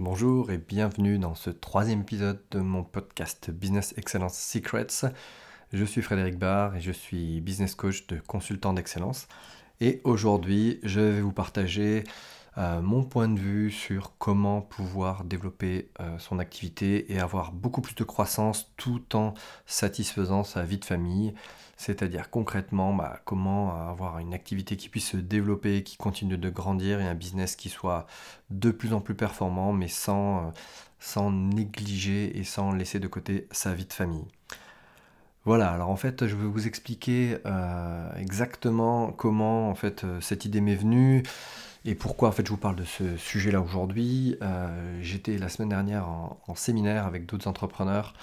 Bonjour et bienvenue dans ce troisième épisode de mon podcast Business Excellence Secrets. Je suis Frédéric Barr et je suis business coach de consultant d'excellence. Et aujourd'hui, je vais vous partager euh, mon point de vue sur comment pouvoir développer euh, son activité et avoir beaucoup plus de croissance tout en satisfaisant sa vie de famille c'est-à-dire concrètement bah, comment avoir une activité qui puisse se développer, qui continue de grandir et un business qui soit de plus en plus performant mais sans, euh, négliger et sans laisser de côté sa vie de famille. Voilà, alors en fait je vais vous expliquer euh, exactement comment en fait euh, cette idée m'est venue et pourquoi en fait je vous parle de ce sujet-là aujourd'hui. J'étais la semaine dernière en séminaire avec d'autres entrepreneurs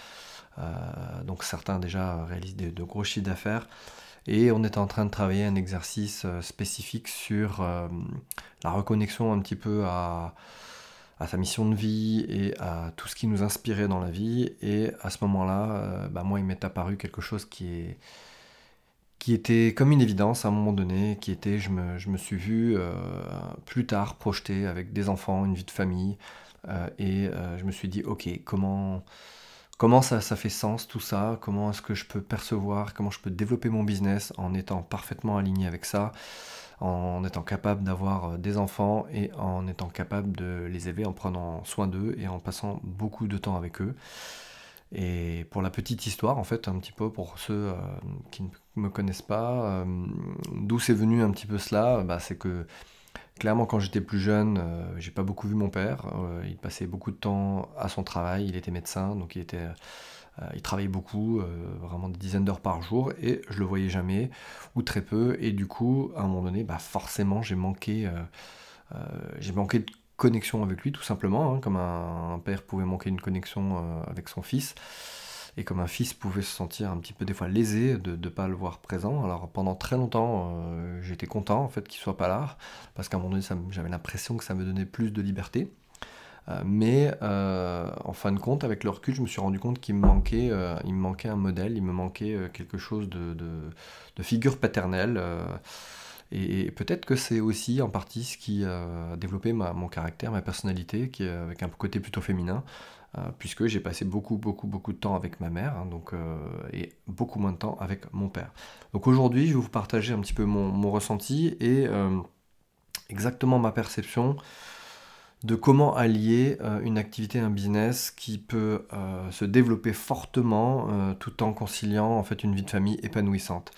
euh, donc certains déjà réalisent de gros chiffres d'affaires. Et on est en train de travailler un exercice euh, spécifique sur euh, la reconnexion un petit peu à, sa mission de vie et à tout ce qui nous inspirait dans la vie. Et à ce moment-là, bah, moi, il m'est apparu quelque chose qui, est, qui était comme une évidence à un moment donné, qui était, je me, je me suis vu plus tard projeté avec des enfants, une vie de famille. et je me suis dit, ok, comment comment ça, ça fait sens tout ça, comment est-ce que je peux percevoir, comment je peux développer mon business en étant parfaitement aligné avec ça, en étant capable d'avoir euh, des enfants et en étant capable de les élever en prenant soin d'eux et en passant beaucoup de temps avec eux. Et pour la petite histoire, en fait, un petit peu pour ceux euh, qui ne me connaissent pas, euh, d'où c'est venu un petit peu cela, bah, c'est que Clairement, quand j'étais plus jeune, euh, j'ai pas beaucoup vu mon père. Euh, il passait beaucoup de temps à son travail. Il était médecin, donc il était, il travaillait beaucoup, vraiment des dizaines d'heures par jour, et je le voyais jamais ou très peu. Et du coup, à un moment donné, bah forcément, j'ai manqué, j'ai manqué de connexion avec lui, tout simplement, hein, comme un, père pouvait manquer une connexion avec son fils et comme un fils pouvait se sentir un petit peu des fois lésé de ne pas le voir présent. Alors pendant très longtemps, euh, j'étais content en fait qu'il soit pas là, parce qu'à un moment donné, j'avais l'impression que ça me donnait plus de liberté. Euh, mais euh, en fin de compte, avec le recul, je me suis rendu compte qu'il me manquait, il me manquait un modèle, il me manquait quelque chose de, figure paternelle. Et, peut-être que c'est aussi en partie ce qui a développé mon caractère, ma personnalité, qui avec un côté plutôt féminin, puisque j'ai passé beaucoup, beaucoup, beaucoup de temps avec ma mère, hein, donc, euh, et beaucoup moins de temps avec mon père. Donc aujourd'hui, je vais vous partager un petit peu mon, ressenti et euh, exactement ma perception de comment allier une activité, un business qui peut se développer fortement tout en conciliant en fait une vie de famille épanouissante.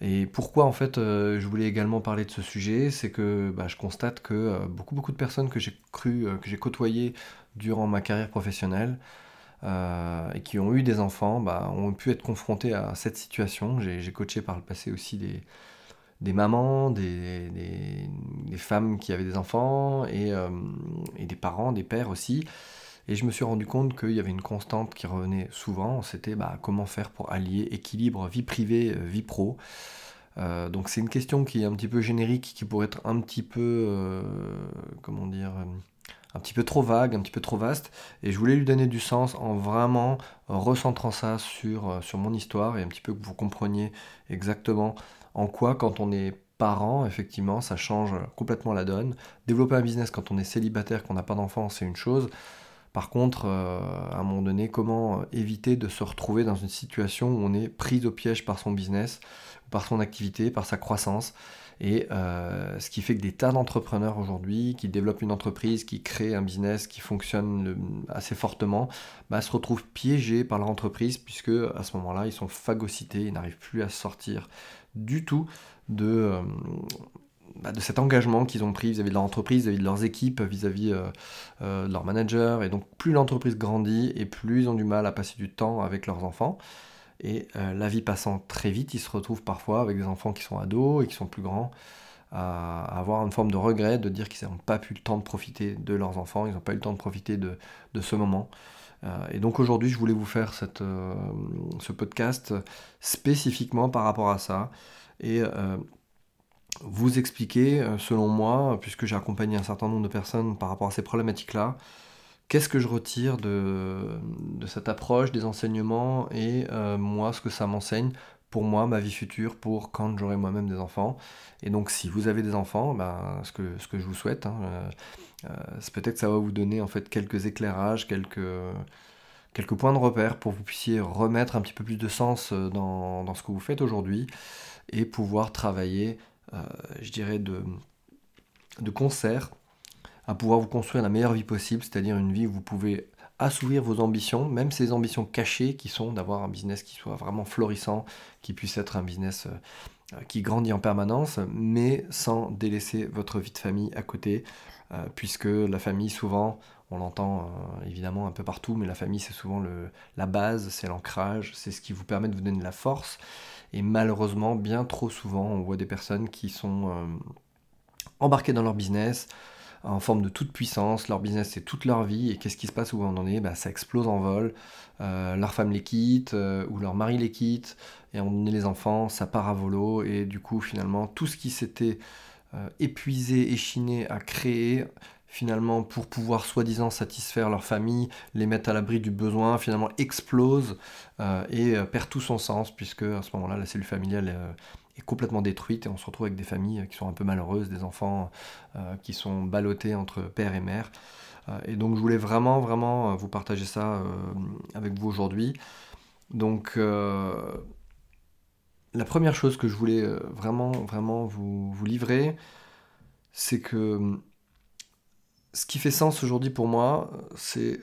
Et pourquoi en fait je voulais également parler de ce sujet, c'est que bah, je constate que beaucoup beaucoup de personnes que j'ai cru, que j'ai côtoyées durant ma carrière professionnelle euh, et qui ont eu des enfants bah, ont pu être confrontés à cette situation. J'ai coaché par le passé aussi des, mamans, des, femmes qui avaient des enfants et, euh, et, des parents, des pères aussi. Et je me suis rendu compte qu'il y avait une constante qui revenait souvent, c'était bah, comment faire pour allier équilibre vie privée, euh, vie pro. donc c'est une question qui est un petit peu générique, qui pourrait être un petit peu, comment dire, un petit peu trop vague, un petit peu trop vaste, et je voulais lui donner du sens en vraiment recentrant ça sur, euh, sur mon histoire et un petit peu que vous compreniez exactement en quoi quand on est parent, effectivement, ça change complètement la donne. Développer un business quand on est célibataire, qu'on n'a pas d'enfant, c'est une chose. Par contre, euh, à un moment donné, comment éviter de se retrouver dans une situation où on est pris au piège par son business, par son activité, par sa croissance? Et euh, ce qui fait que des tas d'entrepreneurs aujourd'hui qui développent une entreprise, qui créent un business qui fonctionne assez fortement, bah, se retrouvent piégés par leur entreprise puisque à ce moment-là, ils sont phagocytés, ils n'arrivent plus à sortir du tout de, euh, bah, cet engagement qu'ils ont pris vis-à-vis de leur entreprise, vis-à-vis de leurs équipes, vis-à-vis euh, de leurs managers. Et donc plus l'entreprise grandit et plus ils ont du mal à passer du temps avec leurs enfants. Et euh, la vie passant très vite, ils se retrouvent parfois avec des enfants qui sont ados et qui sont plus grands à avoir une forme de regret de dire qu'ils n'ont pas pu le temps de profiter de leurs enfants, ils n'ont pas eu le temps de profiter de, ce moment. Euh, et donc aujourd'hui, je voulais vous faire cette, euh, ce podcast spécifiquement par rapport à ça et vous expliquer, selon moi, puisque j'ai accompagné un certain nombre de personnes par rapport à ces problématiques-là, Qu'est-ce que je retire de, cette approche des enseignements et euh, moi ce que ça m'enseigne pour moi, ma vie future, pour quand j'aurai moi-même des enfants. Et donc, si vous avez des enfants, ben, ce, que, je vous souhaite, hein, euh, euh, c'est peut-être que ça va vous donner en fait quelques éclairages, quelques, quelques points de repère pour que vous puissiez remettre un petit peu plus de sens euh, dans, ce que vous faites aujourd'hui et pouvoir travailler, je dirais, de, de concert à pouvoir vous construire la meilleure vie possible, c'est-à-dire une vie où vous pouvez assouvir vos ambitions, même ces ambitions cachées qui sont d'avoir un business qui soit vraiment florissant, qui puisse être un business euh, qui grandit en permanence, mais sans délaisser votre vie de famille à côté, euh, puisque la famille, souvent, on l'entend euh, évidemment un peu partout, mais la famille, c'est souvent le, la base, c'est l'ancrage, c'est ce qui vous permet de vous donner de la force. Et malheureusement, bien trop souvent, on voit des personnes qui sont embarquées dans leur business, en forme de toute puissance. Leur business, c'est toute leur vie. Et qu'est-ce qui se passe où on en est? Bah, Ça explose en vol. Euh, leur femme les quitte euh, ou leur mari les quitte. Et on est les enfants, ça part à volo. Et du coup, finalement, tout ce qui s'était euh, épuisé, échiné à créer, finalement, pour pouvoir soi-disant satisfaire leur famille, les mettre à l'abri du besoin, finalement explose et perd tout son sens, puisque à ce moment-là, la cellule familiale complètement détruite et on se retrouve avec des familles qui sont un peu malheureuses, des enfants euh, qui sont ballottés entre père et mère. Euh, et donc je voulais vraiment, vraiment euh, vous partager ça avec vous aujourd'hui. Donc la première chose que je voulais vraiment, vraiment vous, vous livrer, c'est que ce qui fait sens aujourd'hui pour moi, c'est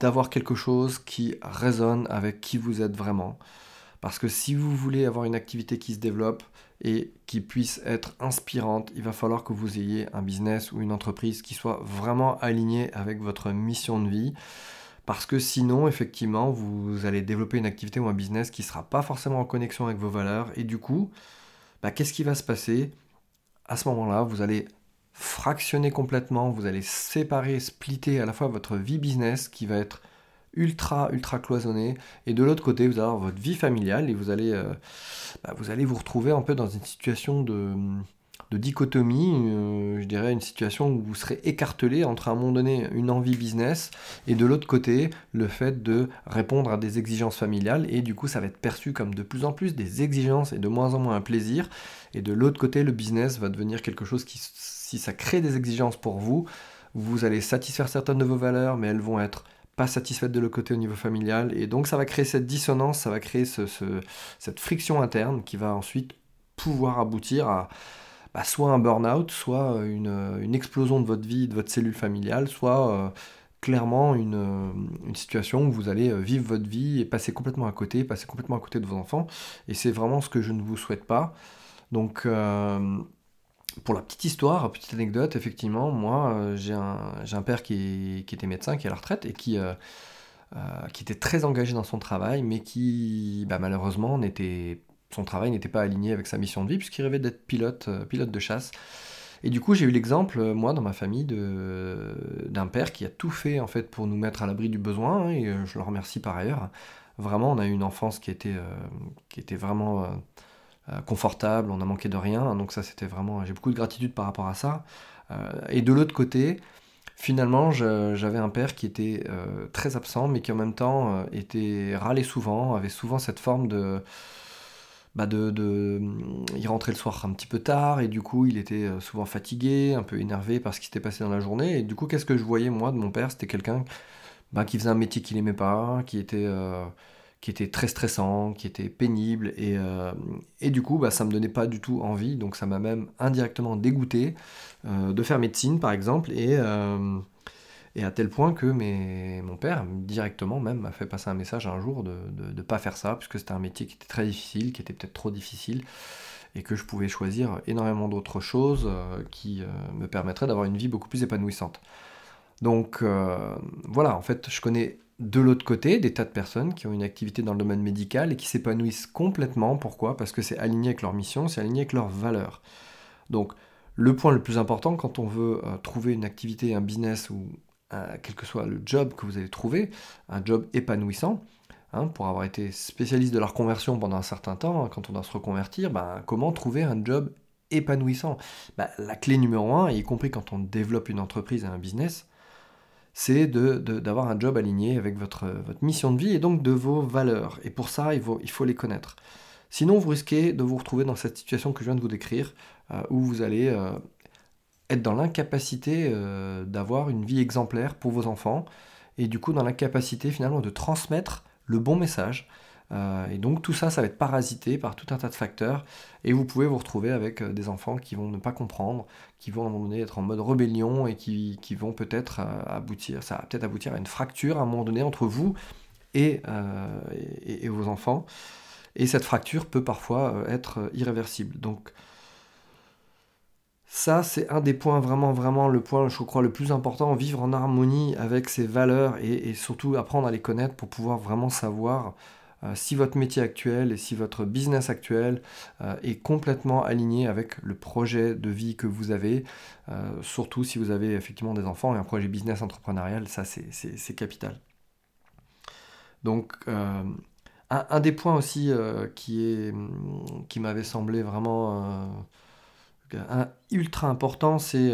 d'avoir quelque chose qui résonne avec qui vous êtes vraiment. Parce que si vous voulez avoir une activité qui se développe et qui puisse être inspirante, il va falloir que vous ayez un business ou une entreprise qui soit vraiment aligné avec votre mission de vie. Parce que sinon, effectivement, vous allez développer une activité ou un business qui ne sera pas forcément en connexion avec vos valeurs. Et du coup, bah, qu'est-ce qui va se passer? À ce moment-là, vous allez fractionner complètement, vous allez séparer, splitter à la fois votre vie business qui va être ultra ultra cloisonné. Et de l'autre côté vous allez avoir votre vie familiale et vous allez euh, bah, vous allez vous retrouver un peu dans une situation de, de dichotomie euh, je dirais une situation où vous serez écartelé entre à un moment donné une envie business et de l'autre côté le fait de répondre à des exigences familiales. Et du coup ça va être perçu comme de plus en plus des exigences et de moins en moins un plaisir. Et de l'autre côté le business va devenir quelque chose qui si ça crée des exigences pour vous vous allez satisfaire certaines de vos valeurs mais elles vont être pas satisfaite de le côté au niveau familial. Et donc ça va créer cette dissonance, ça va créer ce, cette friction interne qui va ensuite pouvoir aboutir à bah, soit un burn-out, soit une, une, explosion de votre vie, de votre cellule familiale, soit euh, clairement une, une, situation où vous allez euh, vivre votre vie et passer complètement à côté, passer complètement à côté de vos enfants. Et c'est vraiment ce que je ne vous souhaite pas. Donc euh, pour la petite histoire, petite anecdote, effectivement, moi, euh, j'ai un, père qui, était médecin, qui est à la retraite et qui, euh, euh, était très engagé dans son travail, mais qui, bah, malheureusement, son travail n'était pas aligné avec sa mission de vie, puisqu'il rêvait d'être pilote, de chasse. Et du coup, j'ai eu l'exemple, moi, dans ma famille, d'un père qui a tout fait, en fait, pour nous mettre à l'abri du besoin, hein, et je le remercie par ailleurs. Vraiment, on a eu une enfance qui était, vraiment confortable, on a manqué de rien. Donc ça, c'était vraiment, j'ai beaucoup de gratitude par rapport à ça. Euh, et de l'autre côté, finalement, j'avais un père qui était euh, très absent, mais qui en même temps était râlé souvent, avait souvent cette forme de, bah de, il rentrait le soir un petit peu tard et du coup il était souvent fatigué, un peu énervé par ce qui s'était passé dans la journée. Et du coup, qu'est-ce que je voyais moi de mon père? C'était quelqu'un bah, qui faisait un métier qu'il aimait pas, qui était qui était très stressant, qui était pénible, et, euh, du coup, bah, ça me donnait pas du tout envie, donc ça m'a même indirectement dégoûté euh, de faire médecine, par exemple, et, euh, et à tel point que mes, mon père, directement même, m'a fait passer un message un jour de ne pas faire ça, puisque c'était un métier qui était très difficile, qui était peut-être trop difficile, et que je pouvais choisir énormément d'autres choses qui me permettraient d'avoir une vie beaucoup plus épanouissante. Donc voilà, en fait, je connais de l'autre côté, des tas de personnes qui ont une activité dans le domaine médical et qui s'épanouissent complètement. Pourquoi? Parce que c'est aligné avec leur mission, c'est aligné avec leurs valeurs. Donc, le point le plus important quand on veut euh, trouver une activité, un business ou euh, quel que soit le job que vous allez trouver, un job épanouissant, hein, pour avoir été spécialiste de la reconversion pendant un certain temps, hein, quand on doit se reconvertir, ben, comment trouver un job épanouissant? Ben, La clé numéro un, y compris quand on développe une entreprise et un business, c'est d'avoir un job aligné avec votre, mission de vie et donc de vos valeurs. Et pour ça, il faut, il faut les connaître. Sinon, vous risquez de vous retrouver dans cette situation que je viens de vous décrire, où vous allez être dans l'incapacité d'avoir une vie exemplaire pour vos enfants, et du coup dans l'incapacité finalement de transmettre le bon message. Euh, et donc tout ça, ça va être parasité par tout un tas de facteurs, et vous pouvez vous retrouver avec euh, des enfants qui vont ne pas comprendre, qui vont à un moment donné être en mode rébellion, et qui, vont peut-être euh, aboutir, ça va peut-être aboutir à une fracture à un moment donné entre vous et, et, vos enfants. Et cette fracture peut parfois être irréversible. Donc ça, c'est un des points vraiment, vraiment, le point, je crois, le plus important, vivre en harmonie avec ses valeurs et, surtout apprendre à les connaître pour pouvoir vraiment savoir si votre métier actuel et si votre business actuel euh, est complètement aligné avec le projet de vie que vous avez, euh, surtout si vous avez effectivement des enfants et un projet business entrepreneurial, ça c'est capital. Donc, un, des points aussi qui, qui m'avait semblé vraiment ultra important, c'est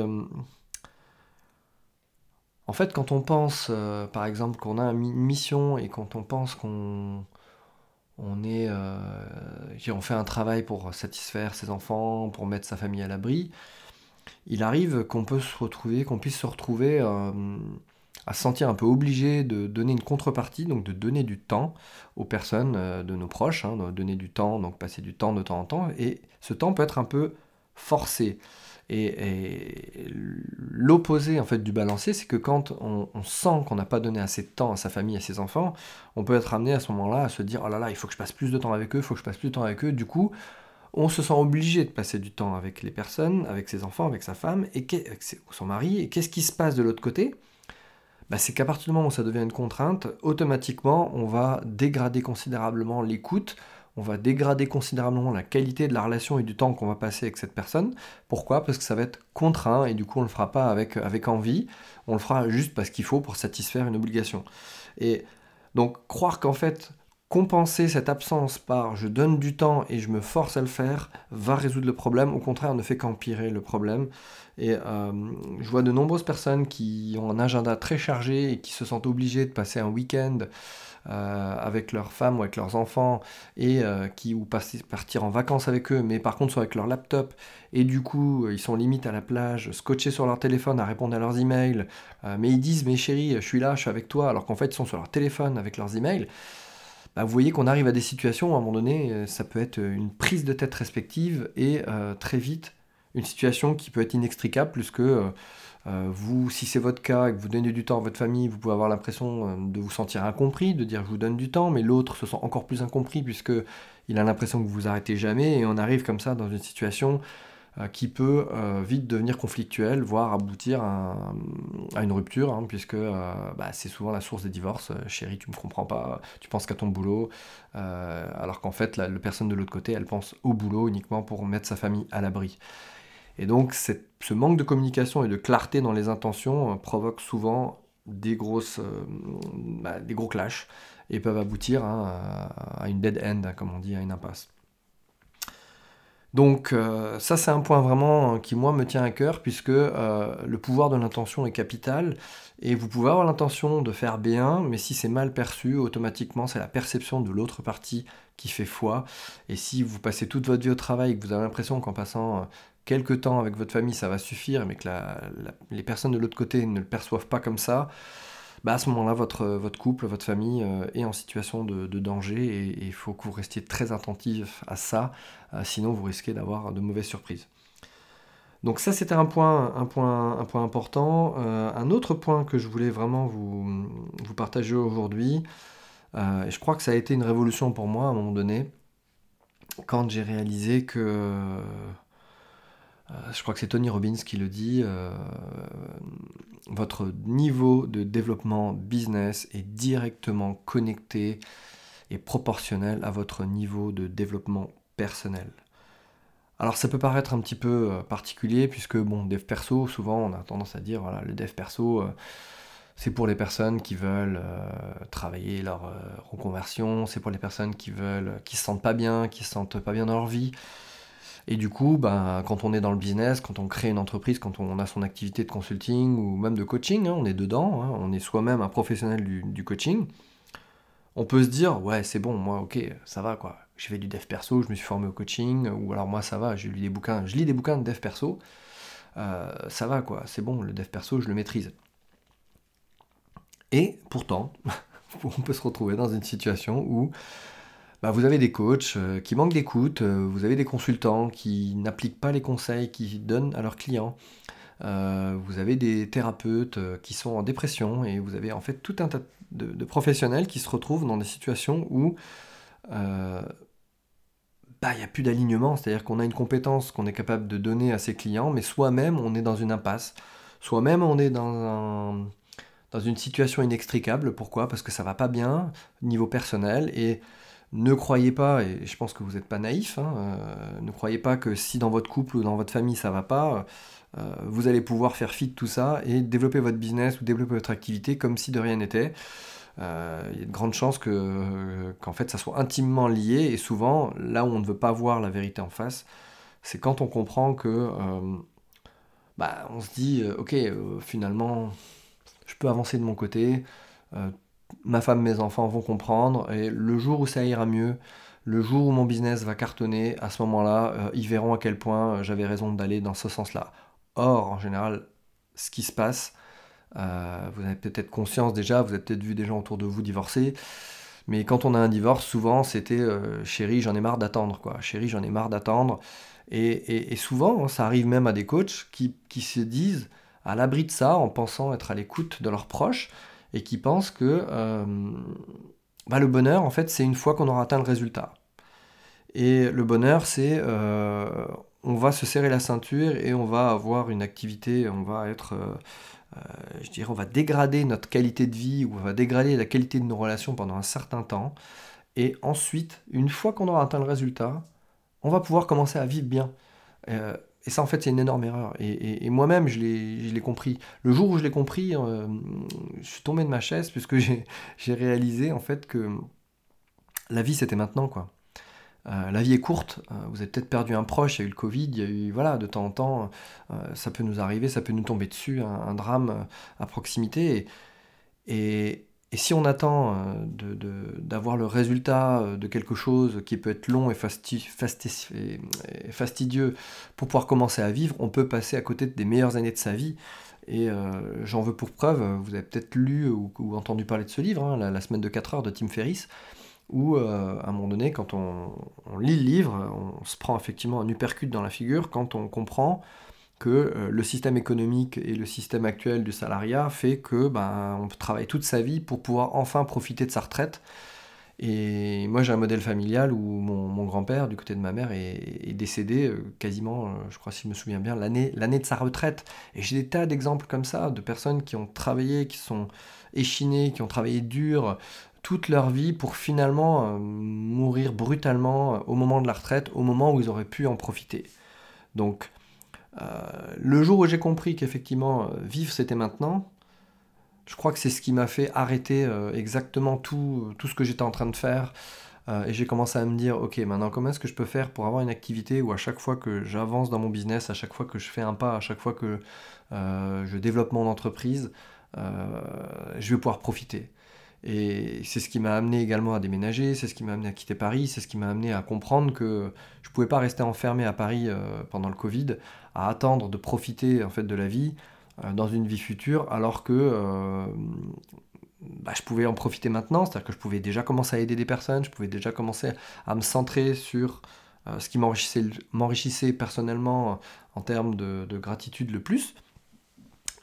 en fait quand on pense, par exemple, qu'on a une mission et quand on pense qu'on on est, euh, on fait un travail pour satisfaire ses enfants, pour mettre sa famille à l'abri. Il arrive qu'on peut se retrouver, qu'on puisse se retrouver euh, à se sentir un peu obligé de donner une contrepartie, donc de donner du temps aux personnes euh, de nos proches, hein, donner du temps, donc passer du temps de temps en temps, et ce temps peut être un peu forcé. Et, l'opposé en fait du balancier, c'est que quand on, sent qu'on n'a pas donné assez de temps à sa famille, à ses enfants, on peut être amené à ce moment-là à se dire oh là là, il faut que je passe plus de temps avec eux, il faut que je passe plus de temps avec eux. Du coup, on se sent obligé de passer du temps avec les personnes, avec ses enfants, avec sa femme, et avec son mari. Et qu'est-ce qui se passe de l'autre côté? Bah, c'est qu'à partir du moment où ça devient une contrainte, automatiquement, on va dégrader considérablement l'écoute, on va dégrader considérablement la qualité de la relation et du temps qu'on va passer avec cette personne. Pourquoi? Parce que ça va être contraint et du coup on ne le fera pas avec, envie, on le fera juste parce qu'il faut pour satisfaire une obligation. Et donc croire qu'en fait compenser cette absence par je donne du temps et je me force à le faire va résoudre le problème, au contraire ne fait qu'empirer le problème. Et euh, je vois de nombreuses personnes qui ont un agenda très chargé et qui se sentent obligées de passer un week-end avec leurs femmes ou avec leurs enfants et euh, qui ou partir en vacances avec eux, mais par contre sont avec leur laptop et du coup ils sont limite à la plage, scotchés sur leur téléphone à répondre à leurs emails, euh, mais ils disent mais chérie je suis là, je suis avec toi, alors qu'en fait ils sont sur leur téléphone avec leurs emails. Bah, vous voyez qu'on arrive à des situations où à un moment donné ça peut être une prise de tête respective et très vite une situation qui peut être inextricable plus que euh, vous, si c'est votre cas et que vous donnez du temps à votre famille, vous pouvez avoir l'impression euh, de vous sentir incompris, de dire je vous donne du temps, mais l'autre se sent encore plus incompris puisque il a l'impression que vous vous arrêtez jamais et on arrive comme ça dans une situation euh, qui peut vite devenir conflictuelle, voire aboutir à, une rupture, hein, puisque bah, c'est souvent la source des divorces. chérie, tu me comprends pas, tu penses qu'à ton boulot, alors qu'en fait, la personne de l'autre côté, elle pense au boulot uniquement pour mettre sa famille à l'abri. Et donc ce manque de communication et de clarté dans les intentions euh, provoque souvent euh, bah, des gros clashs et peuvent aboutir à, une dead end, comme on dit, à une impasse. Donc euh, ça c'est un point vraiment qui moi me tient à cœur puisque le pouvoir de l'intention est capital et vous pouvez avoir l'intention de faire bien mais si c'est mal perçu automatiquement c'est la perception de l'autre partie qui fait foi et si vous passez toute votre vie au travail et que vous avez l'impression qu'en passant quelques temps avec votre famille, ça va suffire, mais que les personnes de l'autre côté ne le perçoivent pas comme ça, bah à ce moment-là, votre, votre couple, votre famille euh, est en situation de, danger et il faut que vous restiez très attentif à ça, euh, sinon vous risquez d'avoir de mauvaises surprises. Donc ça, c'était un point, un point, un point important. Euh, un autre point que je voulais vraiment vous, vous partager aujourd'hui, et je crois que ça a été une révolution pour moi à un moment donné, quand j'ai réalisé que euh, je crois que c'est Tony Robbins qui le dit, euh, votre niveau de développement business est directement connecté et proportionnel à votre niveau de développement personnel. Alors ça peut paraître un petit peu euh, particulier puisque bon, dev perso, souvent on a tendance à dire voilà, le dev perso c'est pour les personnes qui veulent travailler leur reconversion, c'est pour les personnes qui veulent qui se sentent pas bien, qui se sentent pas bien dans leur vie. Et du coup, ben, quand on est dans le business, quand on crée une entreprise, quand on a son activité de consulting ou même de coaching, hein, on est dedans, hein, on est soi-même un professionnel du, coaching, on peut se dire, ouais, c'est bon, moi, ok, ça va, quoi. j'ai fait du dev perso, je me suis formé au coaching, ou alors moi ça va, j'ai lu des bouquins, je lis des bouquins de dev perso, euh, ça va quoi, c'est bon, le dev perso, je le maîtrise. Et pourtant, on peut se retrouver dans une situation où bah, vous avez des coachs euh, qui manquent d'écoute, euh, vous avez des consultants qui n'appliquent pas les conseils qu'ils donnent à leurs clients, vous avez des thérapeutes qui sont en dépression et vous avez en fait tout un tas de, professionnels qui se retrouvent dans des situations où bah, il n'y a plus d'alignement, c'est-à-dire qu'on a une compétence qu'on est capable de donner à ses clients, mais soi-même, on est dans une impasse. Soi-même, on est dans, dans une situation inextricable. Pourquoi? Parce que ça va pas bien, niveau personnel, et ne croyez pas, et je pense que vous n'êtes pas naïf, hein, euh, ne croyez pas que si dans votre couple ou dans votre famille ça va pas, euh, vous allez pouvoir faire fi de tout ça et développer votre business ou développer votre activité comme si de rien n'était. Euh, il y a de grandes chances que, qu'en fait ça soit intimement lié et souvent là où on ne veut pas voir la vérité en face, c'est quand on comprend que bah, on se dit ok finalement je peux avancer de mon côté, ma femme, mes enfants vont comprendre et le jour où ça ira mieux, le jour où mon business va cartonner, à ce moment-là, ils verront à quel point j'avais raison d'aller dans ce sens-là. Or, en général, ce qui se passe, euh, vous avez peut-être conscience déjà, vous avez peut-être vu des gens autour de vous divorcer. Mais quand on a un divorce, souvent c'était euh, chérie, j'en ai marre d'attendre, quoi. Chérie, j'en ai marre d'attendre. Et, souvent, hein, ça arrive même à des coachs qui, se disent à l'abri de ça, en pensant être à l'écoute de leurs proches, et qui pensent que euh, bah, le bonheur, en fait, c'est une fois qu'on aura atteint le résultat. Et le bonheur, c'est on va se serrer la ceinture et on va avoir une activité, on va être euh, je dirais, on va dégrader notre qualité de vie ou on va dégrader la qualité de nos relations pendant un certain temps. Et ensuite, une fois qu'on aura atteint le résultat, on va pouvoir commencer à vivre bien. Euh, et ça, en fait, c'est une énorme erreur. Et, moi-même, je l'ai compris. Le jour où je l'ai compris, euh, je suis tombé de ma chaise puisque j'ai réalisé, en fait, que la vie, c'était maintenant, quoi. Euh, la vie est courte, euh, vous avez peut-être perdu un proche, il y a eu le Covid, il y a eu, voilà, de temps en temps, ça peut nous arriver, ça peut nous tomber dessus, un, drame à proximité. Et, si on attend d'avoir le résultat de quelque chose qui peut être long et, fastidieux pour pouvoir commencer à vivre, on peut passer à côté des meilleures années de sa vie. Et j'en veux pour preuve, vous avez peut-être lu ou, entendu parler de ce livre, hein, la, semaine de 4 heures de Tim Ferriss où euh, à un moment donné, quand on, lit le livre, on se prend effectivement un uppercut dans la figure quand on comprend que euh, le système économique et le système actuel du salariat fait que ben, on travaille toute sa vie pour pouvoir enfin profiter de sa retraite. Et moi j'ai un modèle familial où mon, grand-père, du côté de ma mère, est, décédé euh, quasiment, je crois si je me souviens bien, l'année, de sa retraite. Et j'ai des tas d'exemples comme ça, de personnes qui ont travaillé, qui sont échinées, qui ont travaillé dur, toute leur vie pour finalement euh, mourir brutalement euh, au moment de la retraite, au moment où ils auraient pu en profiter. Donc, euh, le jour où j'ai compris qu'effectivement, vivre c'était maintenant, je crois que c'est ce qui m'a fait arrêter exactement tout, tout ce que j'étais en train de faire. et j'ai commencé à me dire, ok, maintenant comment est-ce que je peux faire pour avoir une activité où à chaque fois que j'avance dans mon business, à chaque fois que je fais un pas, à chaque fois que je développe mon entreprise, je vais pouvoir profiter. Et c'est ce qui m'a amené également à déménager, c'est ce qui m'a amené à quitter Paris, c'est ce qui m'a amené à comprendre que je ne pouvais pas rester enfermé à Paris euh, pendant le Covid, à attendre de profiter en fait de la vie euh, dans une vie future, alors que euh, bah, je pouvais en profiter maintenant, c'est-à-dire que je pouvais déjà commencer à aider des personnes, je pouvais déjà commencer à me centrer sur ce qui m'enrichissait personnellement en termes de, de gratitude le plus.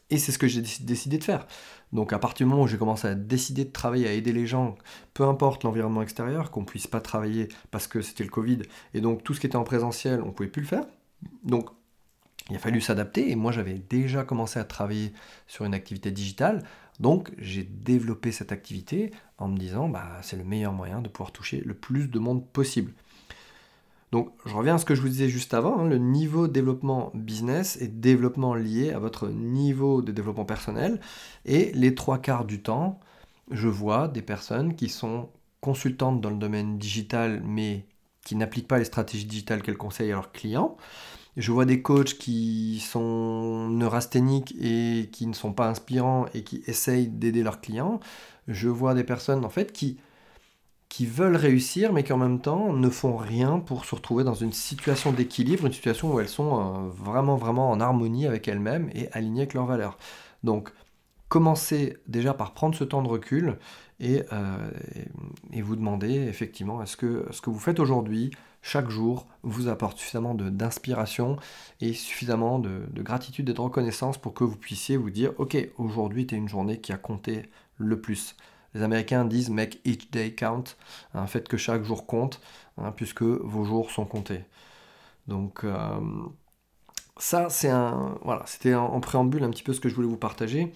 Et c'est ce que j'ai décidé de faire. Donc à partir du moment où j'ai commencé à décider de travailler, à aider les gens, peu importe l'environnement extérieur, qu'on puisse pas travailler parce que c'était le Covid, et donc tout ce qui était en présentiel, on pouvait plus le faire. Donc il a fallu s'adapter, et moi j'avais déjà commencé à travailler sur une activité digitale, donc j'ai développé cette activité en me disant bah c'est le meilleur moyen de pouvoir toucher le plus de monde possible. Donc je reviens à ce que je vous disais juste avant, hein, le niveau développement business est développement lié à votre niveau de développement personnel. Et les trois quarts du temps, je vois des personnes qui sont consultantes dans le domaine digital, mais qui n'appliquent pas les stratégies digitales qu'elles conseillent à leurs clients. Je vois des coachs qui sont neurasthéniques et qui ne sont pas inspirants et qui essayent d'aider leurs clients. Je vois des personnes en fait qui qui veulent réussir, mais qui en même temps ne font rien pour se retrouver dans une situation d'équilibre, une situation où elles sont euh, vraiment, vraiment en harmonie avec elles-mêmes et alignées avec leurs valeurs. Donc, commencez déjà par prendre ce temps de recul et, euh, vous demander effectivement est-ce que ce que vous faites aujourd'hui, chaque jour, vous apporte suffisamment d'inspiration et suffisamment de, de gratitude et de reconnaissance pour que vous puissiez vous dire ok, aujourd'hui, était une journée qui a compté le plus. Les Américains disent make each day count, faites que chaque jour compte, hein, puisque vos jours sont comptés. Donc euh, ça, c'est un voilà, c'était en, préambule un petit peu ce que je voulais vous partager.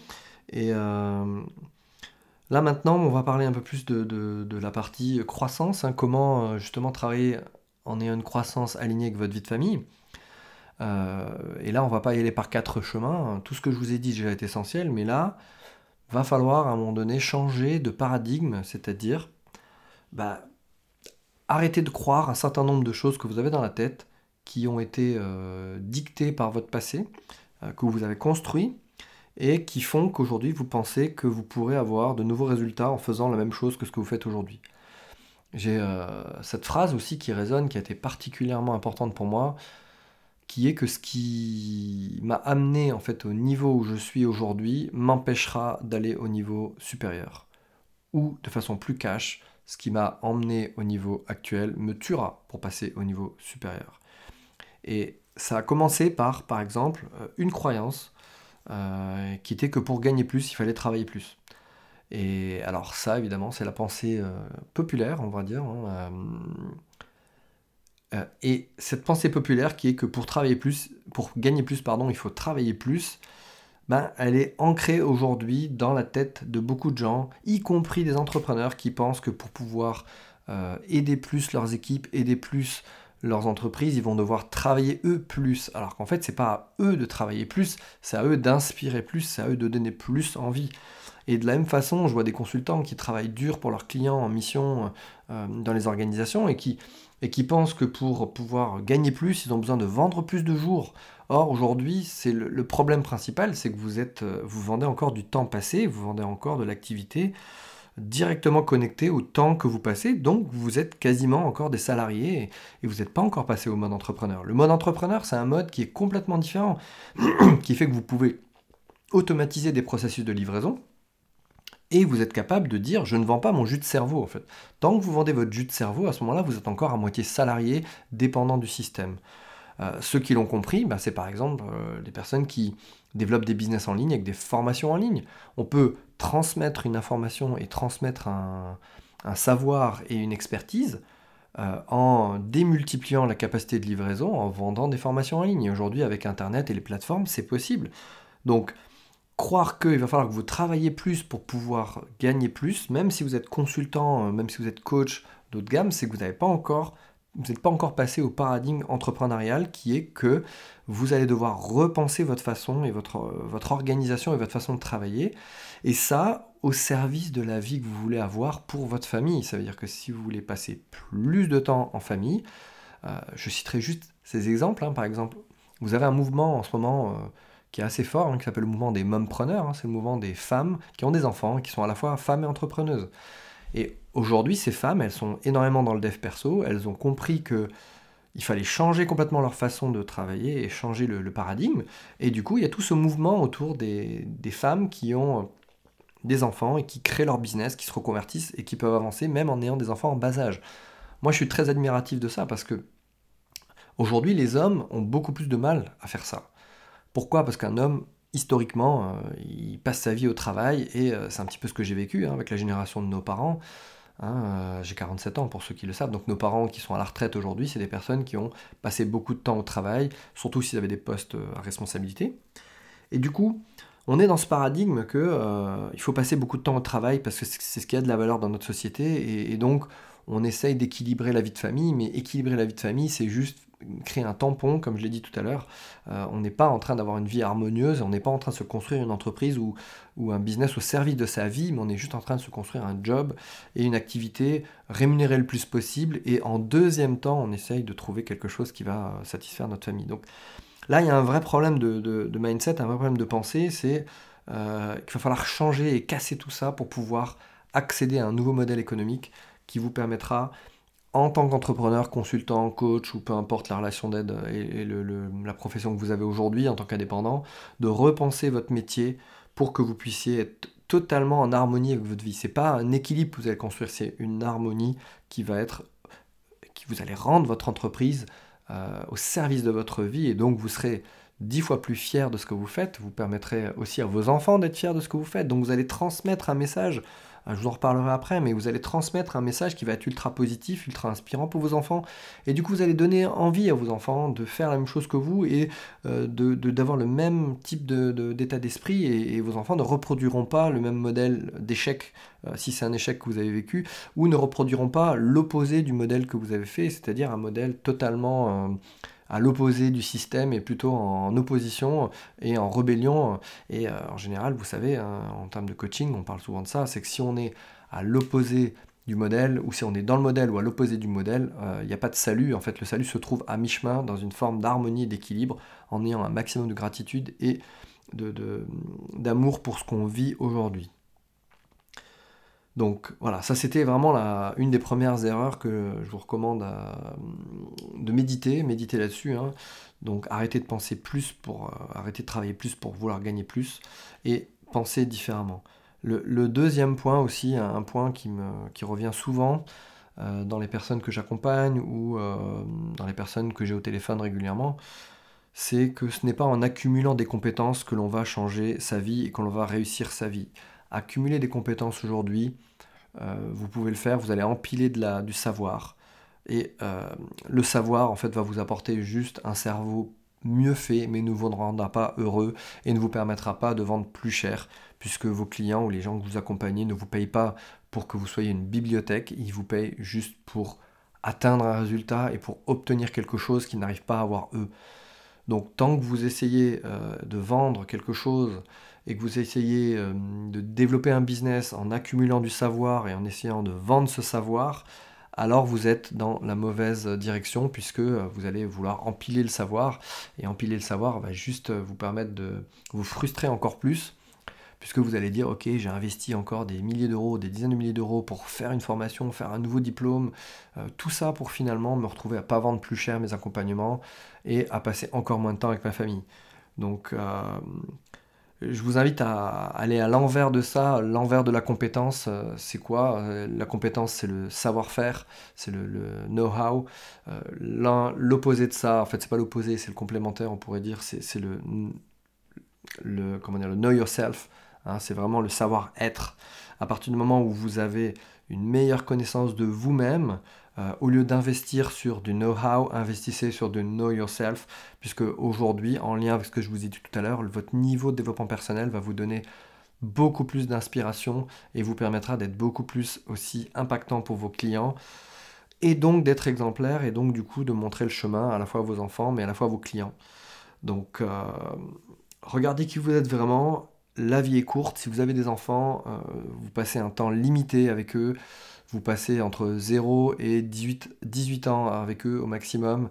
Et euh, là maintenant, on va parler un peu plus de, la partie croissance, hein, comment euh, justement travailler en ayant une croissance alignée avec votre vie de famille. et là, on va pas y aller par quatre chemins. Tout ce que je vous ai dit déjà est essentiel, mais là, va falloir à un moment donné changer de paradigme, c'est-à-dire bah, arrêter de croire un certain nombre de choses que vous avez dans la tête qui ont été euh, dictées par votre passé, euh, que vous avez construit et qui font qu'aujourd'hui vous pensez que vous pourrez avoir de nouveaux résultats en faisant la même chose que ce que vous faites aujourd'hui. J'ai euh, cette phrase aussi qui résonne, qui a été particulièrement importante pour moi, qui est que ce qui m'a amené en fait au niveau où je suis aujourd'hui m'empêchera d'aller au niveau supérieur. Ou de façon plus cash, ce qui m'a emmené au niveau actuel me tuera pour passer au niveau supérieur. Et ça a commencé par, par exemple, euh, une croyance euh, qui était que pour gagner plus, il fallait travailler plus. Et alors ça, évidemment, c'est la pensée euh, populaire, on va dire. Hein, euh, et cette pensée populaire qui est que pour travailler plus, pour gagner plus, pardon, il faut travailler plus, ben, elle est ancrée aujourd'hui dans la tête de beaucoup de gens, y compris des entrepreneurs qui pensent que pour pouvoir euh, aider plus leurs équipes, aider plus leurs entreprises, ils vont devoir travailler eux plus. Alors qu'en fait, c'est pas à eux de travailler plus, c'est à eux d'inspirer plus, c'est à eux de donner plus envie. Et de la même façon, je vois des consultants qui travaillent dur pour leurs clients en mission euh, dans les organisations et qui et qui pensent que pour pouvoir gagner plus, ils ont besoin de vendre plus de jours. Or, aujourd'hui, c'est le, problème principal, c'est que vous, êtes, euh, vous vendez encore du temps passé, vous vendez encore de l'activité directement connectée au temps que vous passez, donc vous êtes quasiment encore des salariés et, vous n'êtes pas encore passé au mode entrepreneur. Le mode entrepreneur, c'est un mode qui est complètement différent, qui fait que vous pouvez automatiser des processus de livraison, et vous êtes capable de dire je ne vends pas mon jus de cerveau en fait. Tant que vous vendez votre jus de cerveau, à ce moment-là, vous êtes encore à moitié salarié, dépendant du système. Euh, ceux qui l'ont compris, bah, c'est par exemple euh, les personnes qui développent des business en ligne avec des formations en ligne. On peut transmettre une information et transmettre un, savoir et une expertise euh, en démultipliant la capacité de livraison, en vendant des formations en ligne. aujourd'hui, avec Internet et les plateformes, c'est possible. Donc, croire qu'il va falloir que vous travaillez plus pour pouvoir gagner plus, même si vous êtes consultant, euh, même si vous êtes coach d'autres de gamme, c'est que vous n'avez pas encore vous n'êtes pas encore passé au paradigme entrepreneurial qui est que vous allez devoir repenser votre façon et votre, euh, votre organisation et votre façon de travailler. Et ça, au service de la vie que vous voulez avoir pour votre famille. Ça veut dire que si vous voulez passer plus de temps en famille, euh, je citerai juste ces exemples. Hein. Par exemple, vous avez un mouvement en ce moment qui est assez fort, hein, qui s'appelle le mouvement des mompreneurs. Hein, c'est le mouvement des femmes qui ont des enfants, qui sont à la fois femmes et entrepreneuses. Et aujourd'hui, ces femmes, elles sont énormément dans le dev perso. Elles ont compris que il fallait changer complètement leur façon de travailler et changer le, paradigme. Et du coup, il y a tout ce mouvement autour des, des, femmes qui ont des enfants et qui créent leur business, qui se reconvertissent et qui peuvent avancer même en ayant des enfants en bas âge. Moi, je suis très admiratif de ça parce que aujourd'hui, les hommes ont beaucoup plus de mal à faire ça. Pourquoi? Parce qu'un homme, historiquement, euh, il passe sa vie au travail, et euh, c'est un petit peu ce que j'ai vécu hein, avec la génération de nos parents. Hein, euh, j'ai 47 ans pour ceux qui le savent, donc nos parents qui sont à la retraite aujourd'hui, c'est des personnes qui ont passé beaucoup de temps au travail, surtout s'ils avaient des postes à responsabilité. Et du coup, on est dans ce paradigme que il faut passer beaucoup de temps au travail parce que c'est ce qui a de la valeur dans notre société, et donc on essaye d'équilibrer la vie de famille, mais équilibrer la vie de famille, c'est juste créer un tampon, comme je l'ai dit tout à l'heure. Euh, on n'est pas en train d'avoir une vie harmonieuse, on n'est pas en train de se construire une entreprise ou, ou, un business au service de sa vie, mais on est juste en train de se construire un job et une activité rémunérée le plus possible. Et en deuxième temps, on essaye de trouver quelque chose qui va satisfaire notre famille. Donc là, il y a un vrai problème de, de, mindset, un vrai problème de pensée, c'est euh, qu'il va falloir changer et casser tout ça pour pouvoir accéder à un nouveau modèle économique qui vous permettra en tant qu'entrepreneur, consultant, coach ou peu importe la relation d'aide et, la profession que vous avez aujourd'hui en tant qu'indépendant, de repenser votre métier pour que vous puissiez être totalement en harmonie avec votre vie. C'est pas un équilibre que vous allez construire, c'est une harmonie qui va être, qui vous allez rendre votre entreprise euh, au service de votre vie et donc vous serez dix fois plus fier de ce que vous faites. Vous permettrez aussi à vos enfants d'être fiers de ce que vous faites. Donc vous allez transmettre un message je vous en reparlerai après, mais vous allez transmettre un message qui va être ultra positif, ultra inspirant pour vos enfants. Et du coup, vous allez donner envie à vos enfants de faire la même chose que vous et euh, d'avoir le même type d'état d'esprit. Et, vos enfants ne reproduiront pas le même modèle d'échec euh, si c'est un échec que vous avez vécu, ou ne reproduiront pas l'opposé du modèle que vous avez fait, c'est-à-dire un modèle totalement... Euh, à l'opposé du système et plutôt en opposition et en rébellion. Et euh, en général, vous savez, hein, en termes de coaching, on parle souvent de ça, c'est que si on est à l'opposé du modèle, ou si on est dans le modèle ou à l'opposé du modèle, euh, il n'y a pas de salut. En fait, le salut se trouve à mi-chemin dans une forme d'harmonie et d'équilibre, en ayant un maximum de gratitude et d'amour pour ce qu'on vit aujourd'hui. Donc voilà, ça c'était vraiment une des premières erreurs que je vous recommande de méditer, méditer là-dessus. Hein. Donc arrêtez de penser plus pour euh, arrêter de travailler plus pour vouloir gagner plus et penser différemment. Le, deuxième point aussi, un point qui, me, revient souvent euh, dans les personnes que j'accompagne ou euh, dans les personnes que j'ai au téléphone régulièrement, c'est que ce n'est pas en accumulant des compétences que l'on va changer sa vie et que l'on va réussir sa vie. Accumuler des compétences aujourd'hui, vous pouvez le faire, vous allez empiler de la, du savoir. Et euh, le savoir, en fait, va vous apporter juste un cerveau mieux fait, mais ne vous rendra pas heureux et ne vous permettra pas de vendre plus cher, puisque vos clients ou les gens que vous accompagnez ne vous payent pas pour que vous soyez une bibliothèque, ils vous payent juste pour atteindre un résultat et pour obtenir quelque chose qu'ils n'arrivent pas à avoir eux. Donc tant que vous essayez euh, de vendre quelque chose et que vous essayez euh, de développer un business en accumulant du savoir et en essayant de vendre ce savoir, alors vous êtes dans la mauvaise direction puisque euh, vous allez vouloir empiler le savoir et empiler le savoir va juste vous permettre de vous frustrer encore plus puisque vous allez dire ok j'ai investi encore des milliers d'euros, des dizaines de milliers d'euros pour faire une formation, faire un nouveau diplôme, euh, tout ça pour finalement me retrouver à pas vendre plus cher mes accompagnements et à passer encore moins de temps avec ma famille. Donc je vous invite à aller à l'envers de ça, l'envers de la compétence, euh, c'est quoi euh, La compétence, c'est le savoir-faire, c'est le, know-how. Euh, l'opposé de ça, en fait, c'est pas l'opposé, c'est le complémentaire, on pourrait dire, c'est le, comment dire, le know yourself, hein, c'est vraiment le savoir-être. À partir du moment où vous avez une meilleure connaissance de vous-même, euh, au lieu d'investir sur du know-how, investissez sur du know yourself, puisque aujourd'hui, en lien avec ce que je vous ai dit tout à l'heure, votre niveau de développement personnel va vous donner beaucoup plus d'inspiration et vous permettra d'être beaucoup plus aussi impactant pour vos clients et donc d'être exemplaire et donc du coup de montrer le chemin à la fois à vos enfants mais à la fois à vos clients. Donc euh, regardez qui vous êtes vraiment, la vie est courte, si vous avez des enfants, euh, vous passez un temps limité avec eux, vous passez entre 0 et 18, 18 ans avec eux au maximum,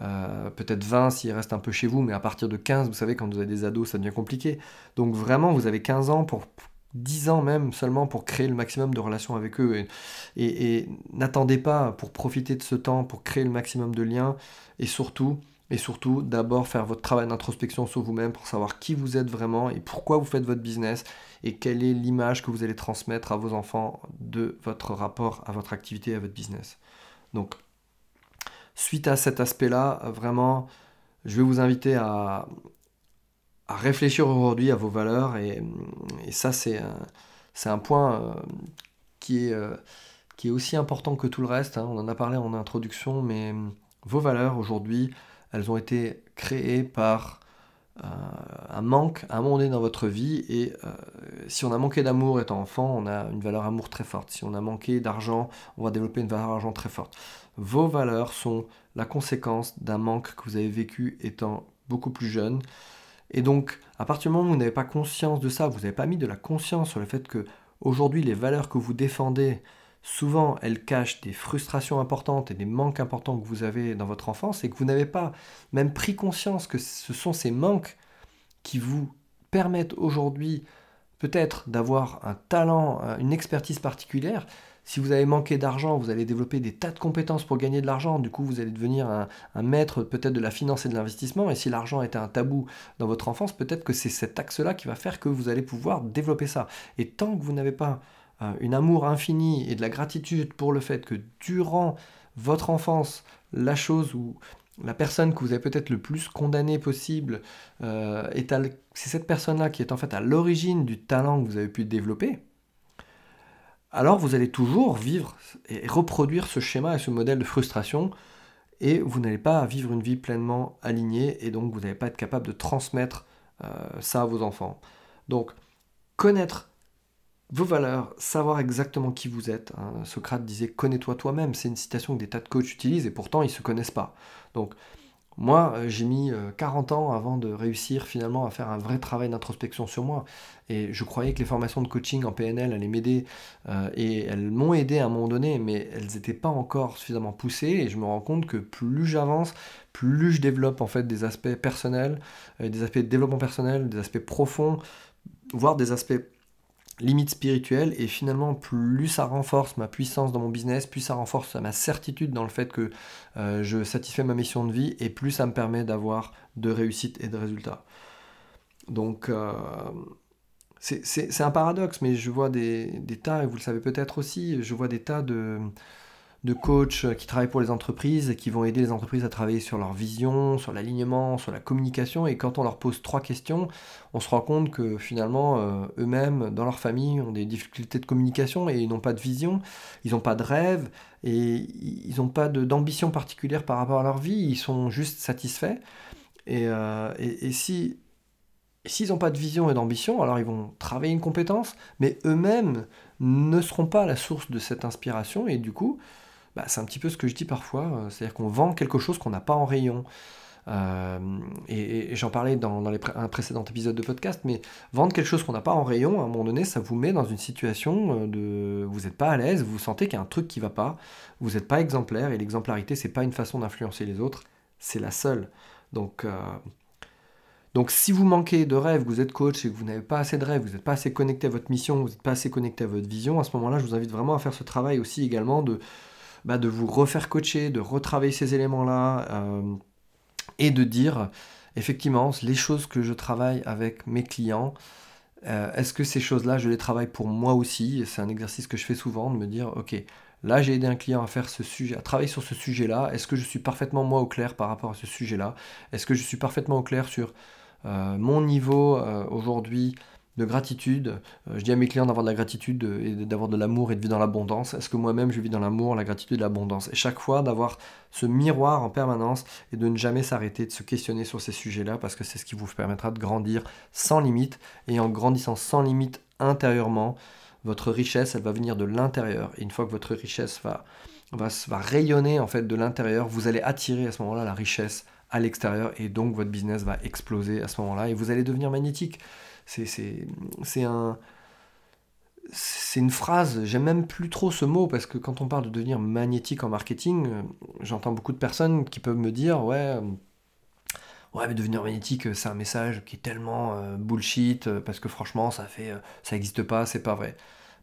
euh, peut-être 20 s'ils restent un peu chez vous, mais à partir de 15, vous savez, quand vous avez des ados, ça devient compliqué. Donc vraiment, vous avez 15 ans pour 10 ans même seulement pour créer le maximum de relations avec eux. et n'attendez pas pour profiter de ce temps, pour créer le maximum de liens, et surtout, et surtout, d'abord faire votre travail d'introspection sur vous-même pour savoir qui vous êtes vraiment et pourquoi vous faites votre business et quelle est l'image que vous allez transmettre à vos enfants de votre rapport à votre activité, à votre business? Donc, suite à cet aspect-là, vraiment, je vais vous inviter à, réfléchir aujourd'hui à vos valeurs et, ça, c'est un, point euh, qui est, euh, qui est aussi important que tout le reste. Hein. On en a parlé en introduction, mais vos valeurs aujourd'hui, elles ont été créées par euh, un manque à un moment donné dans votre vie. Et euh, si on a manqué d'amour étant enfant, on a une valeur amour très forte. Si on a manqué d'argent, on va développer une valeur argent très forte. Vos valeurs sont la conséquence d'un manque que vous avez vécu étant beaucoup plus jeune. Et donc, à partir du moment où vous n'avez pas conscience de ça, vous n'avez pas mis de la conscience sur le fait que aujourd'hui les valeurs que vous défendez souvent elles cachent des frustrations importantes et des manques importants que vous avez dans votre enfance et que vous n'avez pas même pris conscience que ce sont ces manques qui vous permettent aujourd'hui peut-être d'avoir un talent, une expertise particulière, Si vous avez manqué d'argent, vous allez développer des tas de compétences pour gagner de l'argent. Du coup, vous allez devenir un, maître peut-être de la finance et de l'investissement. Et si l'argent était un tabou dans votre enfance, peut-être que c'est cet axe-là qui va faire que vous allez pouvoir développer ça. Et tant que vous n'avez pas euh, une amour infini et de la gratitude pour le fait que durant votre enfance, la chose où la personne que vous avez peut-être le plus condamné possible, euh, c'est cette personne-là qui est en fait à l'origine du talent que vous avez pu développer, alors vous allez toujours vivre et reproduire ce schéma et ce modèle de frustration, et vous n'allez pas vivre une vie pleinement alignée, et donc vous n'allez pas être capable de transmettre euh, ça à vos enfants. Donc, connaître vos valeurs, savoir exactement qui vous êtes. Hein. Socrate disait connais-toi toi-même. C'est une citation que des tas de coachs utilisent et pourtant ils ne se connaissent pas. Donc moi, euh, j'ai mis 40 euh, ans avant de réussir finalement à faire un vrai travail d'introspection sur moi. Et je croyais que les formations de coaching en PNL allaient m'aider. Euh, et elles m'ont aidé à un moment donné, mais elles n'étaient pas encore suffisamment poussées. Et je me rends compte que plus j'avance, plus je développe en fait des aspects personnels, des aspects de développement personnel, des aspects profonds, voire des aspects limite spirituelle et finalement plus ça renforce ma puissance dans mon business, plus ça renforce ma certitude dans le fait que euh, je satisfais ma mission de vie et plus ça me permet d'avoir de réussite et de résultats. Donc euh, c'est un paradoxe, mais je vois des, des, tas, et vous le savez peut-être aussi, je vois des tas de, de coachs qui travaillent pour les entreprises et qui vont aider les entreprises à travailler sur leur vision, sur l'alignement, sur la communication. Et quand on leur pose trois questions, on se rend compte que finalement, euh, eux-mêmes, dans leur famille, ont des difficultés de communication et ils n'ont pas de vision, ils n'ont pas de rêve et ils n'ont pas d'ambition particulière par rapport à leur vie, ils sont juste satisfaits. Et, euh, et si s'ils n'ont pas de vision et d'ambition, alors ils vont travailler une compétence, mais eux-mêmes ne seront pas la source de cette inspiration, et du coup, bah, c'est un petit peu ce que je dis parfois, euh, c'est-à-dire qu'on vend quelque chose qu'on n'a pas en rayon. Euh, et, j'en parlais dans, un précédent épisode de podcast, mais vendre quelque chose qu'on n'a pas en rayon, à un moment donné, ça vous met dans une situation euh, de vous n'êtes pas à l'aise, vous sentez qu'il y a un truc qui ne va pas, vous n'êtes pas exemplaire, et l'exemplarité, c'est pas une façon d'influencer les autres, c'est la seule. Donc, donc si vous manquez de rêve, vous êtes coach et que vous n'avez pas assez de rêve, vous n'êtes pas assez connecté à votre mission, vous n'êtes pas assez connecté à votre vision, à ce moment-là, je vous invite vraiment à faire ce travail aussi également de bah, de vous refaire coacher, de retravailler ces éléments-là euh, et de dire effectivement les choses que je travaille avec mes clients. Euh, est-ce que ces choses-là, je les travaille pour moi aussi? C'est un exercice que je fais souvent de me dire, ok, là j'ai aidé un client à faire ce sujet, à travailler sur ce sujet-là. Est-ce que je suis parfaitement moi au clair par rapport à ce sujet-là? Est-ce que je suis parfaitement au clair sur euh, mon niveau aujourd'hui de gratitude. Euh, je dis à mes clients d'avoir de la gratitude et d'avoir de l'amour et de vivre dans l'abondance. Est-ce que moi-même je vis dans l'amour, la gratitude et l'abondance? Et chaque fois d'avoir ce miroir en permanence et de ne jamais s'arrêter de se questionner sur ces sujets-là parce que c'est ce qui vous permettra de grandir sans limite. Et en grandissant sans limite intérieurement, votre richesse, elle va venir de l'intérieur. Et une fois que votre richesse va, va, va rayonner en fait de l'intérieur, vous allez attirer à ce moment-là la richesse à l'extérieur et donc votre business va exploser à ce moment-là et vous allez devenir magnétique. C'est un. C'est une phrase, j'aime même plus trop ce mot parce que quand on parle de devenir magnétique en marketing, euh, j'entends beaucoup de personnes qui peuvent me dire Ouais, euh, ouais, mais devenir magnétique, c'est un message qui est tellement euh, bullshit parce que franchement, ça fait, ça n'existe pas, c'est pas vrai.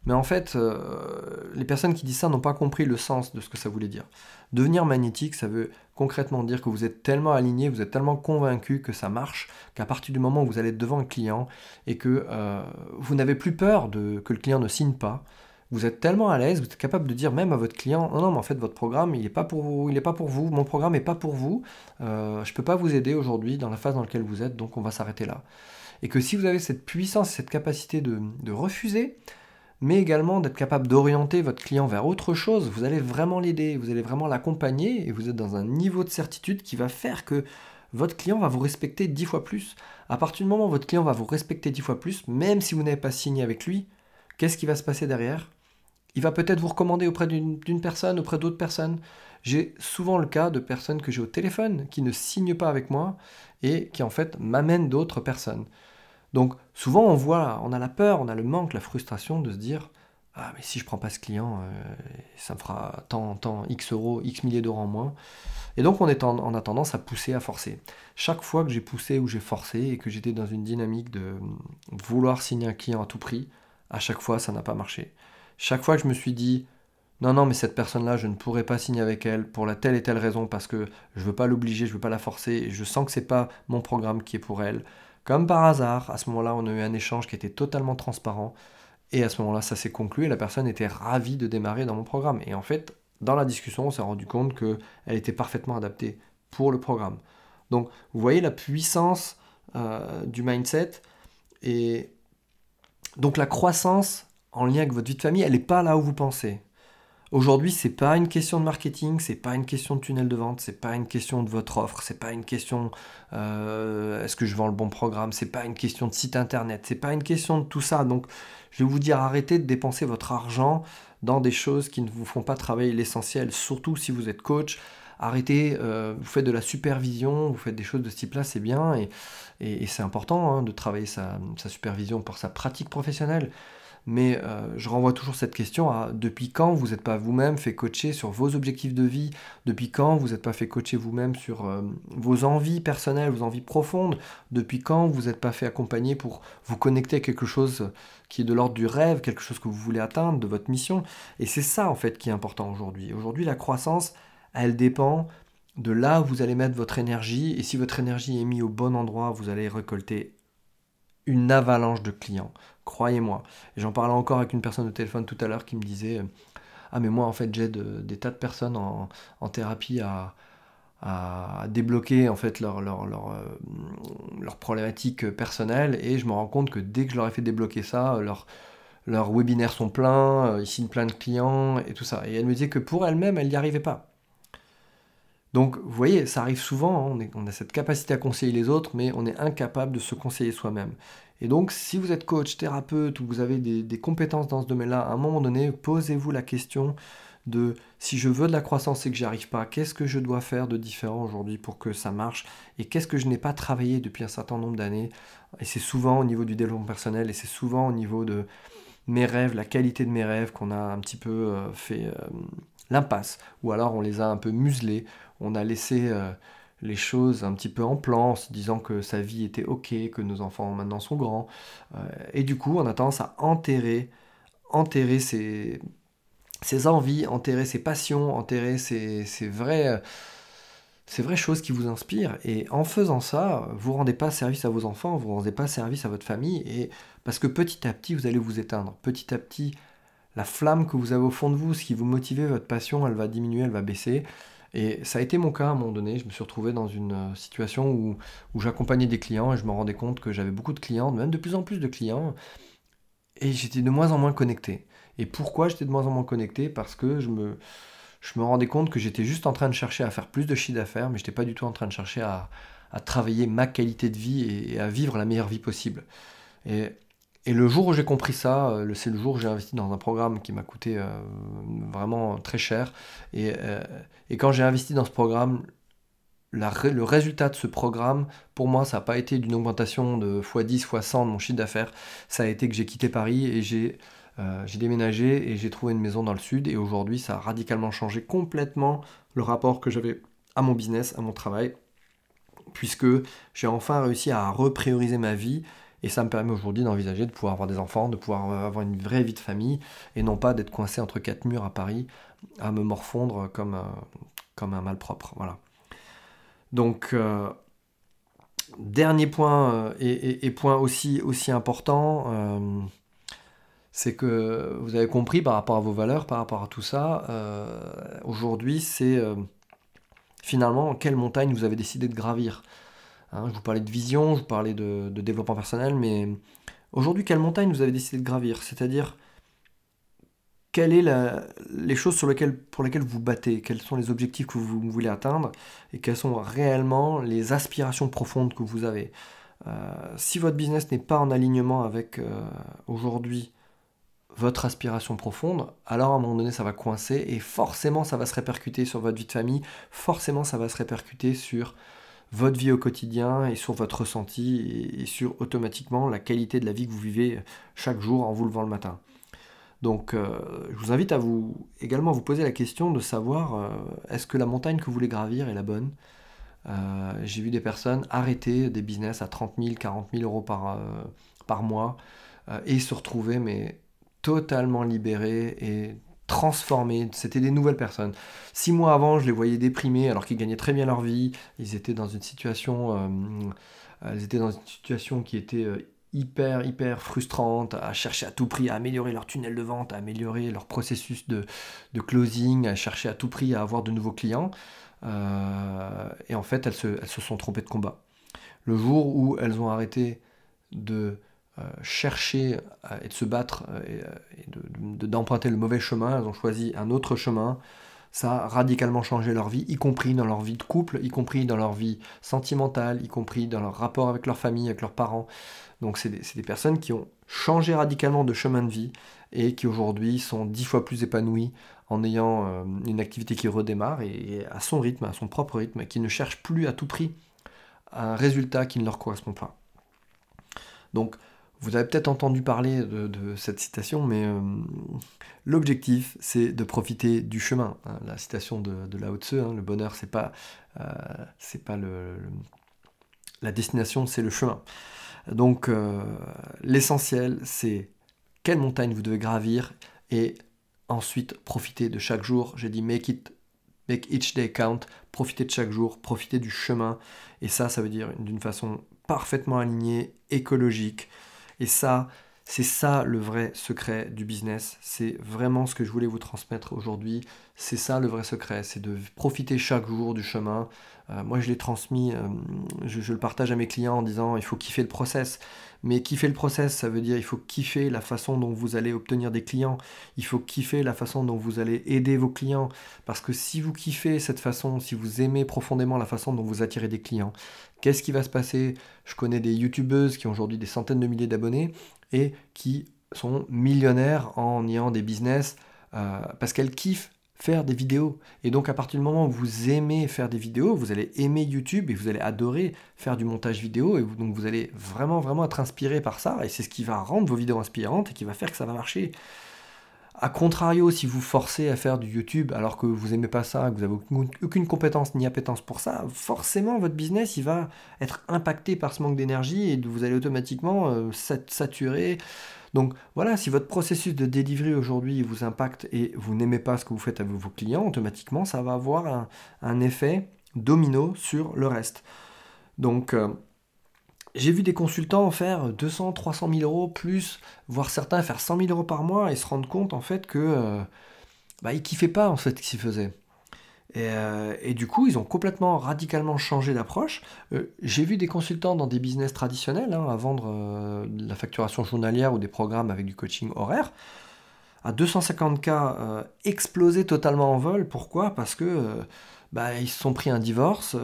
Mais en fait, euh, les personnes qui disent ça n'ont pas compris le sens de ce que ça voulait dire. Devenir magnétique, ça veut concrètement dire que vous êtes tellement aligné, vous êtes tellement convaincu que ça marche, qu'à partir du moment où vous allez devant un client et que euh, vous n'avez plus peur que le client ne signe pas, vous êtes tellement à l'aise, vous êtes capable de dire même à votre client, non, non, mais en fait, votre programme, il n'est pas pour vous, il pas pour vous, mon programme n'est pas pour vous, euh, je ne peux pas vous aider aujourd'hui dans la phase dans laquelle vous êtes, donc on va s'arrêter là. Et que si vous avez cette puissance, cette capacité de refuser, mais également d'être capable d'orienter votre client vers autre chose. Vous allez vraiment l'aider, vous allez vraiment l'accompagner et vous êtes dans un niveau de certitude qui va faire que votre client va vous respecter dix fois plus. À partir du moment où votre client va vous respecter dix fois plus, même si vous n'avez pas signé avec lui, qu'est-ce qui va se passer derrière? Il va peut-être vous recommander auprès d'une personne, auprès d'autres personnes. J'ai souvent le cas de personnes que j'ai au téléphone qui ne signent pas avec moi et qui en fait m'amènent d'autres personnes. Donc souvent on voit, on a la peur, on a le manque, la frustration de se dire ah mais si je prends pas ce client, euh, ça me fera tant, tant, X euros, X milliers d'euros en moins. Et donc on, est en, a tendance à pousser, à forcer. Chaque fois que j'ai poussé ou j'ai forcé et que j'étais dans une dynamique de vouloir signer un client à tout prix, à chaque fois ça n'a pas marché. Chaque fois que je me suis dit non, non, mais cette personne-là, je ne pourrais pas signer avec elle pour la telle et telle raison parce que je veux pas l'obliger, je veux pas la forcer et je sens que c'est pas mon programme qui est pour elle. Comme par hasard, à ce moment-là, on a eu un échange qui était totalement transparent et à ce moment-là, ça s'est conclu et la personne était ravie de démarrer dans mon programme. Et en fait, dans la discussion, on s'est rendu compte qu'elle était parfaitement adaptée pour le programme. Donc, vous voyez la puissance euh, du mindset et donc la croissance en lien avec votre vie de famille, elle n'est pas là où vous pensez. Aujourd'hui, c'est pas une question de marketing, c'est pas une question de tunnel de vente, c'est pas une question de votre offre, c'est pas une question euh, est-ce que je vends le bon programme, c'est pas une question de site internet, c'est pas une question de tout ça. Donc, je vais vous dire arrêtez de dépenser votre argent dans des choses qui ne vous font pas travailler l'essentiel, surtout si vous êtes coach. Arrêtez, euh, vous faites de la supervision, vous faites des choses de ce type-là, c'est bien et, c'est important hein, de travailler sa supervision pour sa pratique professionnelle. Mais euh, je renvoie toujours cette question à depuis quand vous n'êtes pas vous-même fait coacher sur vos objectifs de vie? Depuis quand vous n'êtes pas fait coacher vous-même sur euh, vos envies personnelles, vos envies profondes? Depuis quand vous n'êtes pas fait accompagner pour vous connecter à quelque chose qui est de l'ordre du rêve, quelque chose que vous voulez atteindre, de votre mission? Et c'est ça en fait qui est important aujourd'hui. Aujourd'hui, la croissance, elle dépend de là où vous allez mettre votre énergie. Et si votre énergie est mise au bon endroit, vous allez récolter une avalanche de clients. Croyez-moi. J'en parlais encore avec une personne au téléphone tout à l'heure qui me disait euh, Ah, mais moi, en fait, j'aide des tas de personnes en, thérapie à, débloquer en fait leur, leur, euh, leur, problématique personnelle et je me rends compte que dès que je leur ai fait débloquer ça, leur, leurs webinaires sont pleins, euh, ils signent plein de clients et tout ça. Et elle me disait que pour elle-même, elle n'y arrivait pas. Donc, vous voyez, ça arrive souvent, hein, on, a cette capacité à conseiller les autres, mais on est incapable de se conseiller soi-même. Et donc, si vous êtes coach, thérapeute, ou vous avez des, compétences dans ce domaine-là, à un moment donné, posez-vous la question de si je veux de la croissance et que j'y arrive pas, qu'est-ce que je dois faire de différent aujourd'hui pour que ça marche et qu'est-ce que je n'ai pas travaillé depuis un certain nombre d'années? Et c'est souvent au niveau du développement personnel et c'est souvent au niveau de mes rêves, la qualité de mes rêves qu'on a un petit peu euh, fait euh, l'impasse ou alors on les a un peu muselés, on a laissé euh, les choses un petit peu en plan, en se disant que sa vie était ok, que nos enfants maintenant sont grands. Euh, et du coup, on a tendance à enterrer, enterrer ses, ses envies, enterrer ses passions, enterrer ses, ces vraies choses qui vous inspirent. Et en faisant ça, vous rendez pas service à vos enfants, vous rendez pas service à votre famille. Et parce que petit à petit, vous allez vous éteindre. Petit à petit, la flamme que vous avez au fond de vous, ce qui vous motive, votre passion, elle va diminuer, elle va baisser. Et ça a été mon cas à un moment donné. Je me suis retrouvé dans une euh, situation où, j'accompagnais des clients et je me rendais compte que j'avais beaucoup de clients, même de plus en plus de clients, et j'étais de moins en moins connecté. Et pourquoi j'étais de moins en moins connecté? Parce que je me, rendais compte que j'étais juste en train de chercher à faire plus de chiffre d'affaires, mais je n'étais pas du tout en train de chercher à, travailler ma qualité de vie et, à vivre la meilleure vie possible. Et le jour où j'ai compris ça, euh, c'est le jour où j'ai investi dans un programme qui m'a coûté euh, vraiment très cher. Euh, et, quand j'ai investi dans ce programme, le résultat de ce programme, pour moi, ça n'a pas été d'une augmentation de x10, x100 de mon chiffre d'affaires. Ça a été que j'ai quitté Paris et j'ai déménagé et j'ai trouvé une maison dans le sud. Et aujourd'hui, ça a radicalement changé complètement le rapport que j'avais à mon business, à mon travail, puisque j'ai enfin réussi à reprioriser ma vie et ça me permet aujourd'hui d'envisager de pouvoir avoir des enfants, de pouvoir euh, avoir une vraie vie de famille, et non pas d'être coincé entre quatre murs à Paris, à me morfondre comme, un, comme un malpropre. Voilà. Donc, euh, dernier point, euh, et, point aussi, aussi important, c'est que vous avez compris par rapport à vos valeurs, par rapport à tout ça, aujourd'hui, c'est finalement quelle montagne vous avez décidé de gravir. Hein, je vous parlais de vision, je vous parlais de, développement personnel, mais aujourd'hui, quelle montagne vous avez décidé de gravir? C'est-à-dire, quelles sont les choses pour lesquelles vous battez? Quels sont les objectifs que vous voulez atteindre? Et quelles sont réellement les aspirations profondes que vous avez? Euh, Si votre business n'est pas en alignement avec euh, aujourd'hui votre aspiration profonde, alors à un moment donné ça va coincer et forcément ça va se répercuter sur votre vie de famille, forcément ça va se répercuter sur votre vie au quotidien et sur votre ressenti et, sur automatiquement la qualité de la vie que vous vivez chaque jour en vous levant le matin. Donc euh, je vous invite à vous également vous poser la question de savoir euh, est-ce que la montagne que vous voulez gravir est la bonne? Euh, J'ai vu des personnes arrêter des business à 30 000, 40 000 euros par, mois et se retrouver mais totalement libérés et transformés, c'était des nouvelles personnes. Six mois avant, je les voyais déprimés alors qu'ils gagnaient très bien leur vie, ils étaient dans une situation, euh, ils étaient dans une situation qui était euh, hyper, hyper frustrante, à chercher à tout prix à améliorer leur tunnel de vente, à améliorer leur processus de, closing, à chercher à tout prix à avoir de nouveaux clients. Euh, et en fait, elles se, elles se, sont trompées de combat. Le jour où elles ont arrêté de chercher et de se battre euh, et, d'emprunter le mauvais chemin, elles ont choisi un autre chemin, ça a radicalement changé leur vie, y compris dans leur vie de couple, y compris dans leur vie sentimentale, y compris dans leur rapport avec leur famille, avec leurs parents. Donc c'est des, personnes qui ont changé radicalement de chemin de vie et qui aujourd'hui sont dix fois plus épanouies en ayant euh, une activité qui redémarre et, à son rythme, à son propre rythme, qui ne cherche plus à tout prix un résultat qui ne leur correspond pas. Donc vous avez peut-être entendu parler de, cette citation, mais euh, l'objectif, c'est de profiter du chemin. Hein. La citation de, Lao Tse, hein, le bonheur, c'est pas, euh, c'est pas le, la destination, c'est le chemin. Donc, euh, l'essentiel, c'est quelle montagne vous devez gravir et ensuite profiter de chaque jour. J'ai dit make it, make each day count. Profitez de chaque jour, profitez du chemin. Et ça, ça veut dire d'une façon parfaitement alignée, écologique. Et ça, c'est ça le vrai secret du business. C'est vraiment ce que je voulais vous transmettre aujourd'hui. C'est ça le vrai secret, c'est de profiter chaque jour du chemin. Euh, moi, je l'ai transmis, euh, je, le partage à mes clients en disant il faut kiffer le process. Mais kiffer le process, ça veut dire il faut kiffer la façon dont vous allez obtenir des clients. Il faut kiffer la façon dont vous allez aider vos clients. Parce que si vous kiffez cette façon, si vous aimez profondément la façon dont vous attirez des clients, qu'est-ce qui va se passer Je connais des youtubeuses qui ont aujourd'hui des centaines de milliers d'abonnés et qui sont millionnaires en ayant des business euh, parce qu'elles kiffent faire des vidéos. Et donc à partir du moment où vous aimez faire des vidéos, vous allez aimer YouTube et vous allez adorer faire du montage vidéo et donc vous allez vraiment vraiment être inspiré par ça et c'est ce qui va rendre vos vidéos inspirantes et qui va faire que ça va marcher. A contrario, si vous forcez à faire du YouTube alors que vous n'aimez pas ça, que vous n'avez aucune compétence ni appétence pour ça, forcément votre business va être impacté par ce manque d'énergie et vous allez automatiquement euh, saturer. Donc voilà, si votre processus de delivery aujourd'hui vous impacte et vous n'aimez pas ce que vous faites avec vos clients, automatiquement ça va avoir un, effet domino sur le reste. Donc euh, j'ai vu des consultants faire 200, 300 000 euros plus, voire certains faire 100 000 euros par mois et se rendre compte en fait que euh, bah, ils kiffaient pas en fait ce qu'ils faisaient. Euh, et, du coup, ils ont complètement radicalement changé d'approche. Euh, j'ai vu des consultants dans des business traditionnels hein, à vendre de la facturation journalière ou des programmes avec du coaching horaire à 250K exploser totalement en vol. Pourquoi? Parce que bah, ils se sont pris un divorce,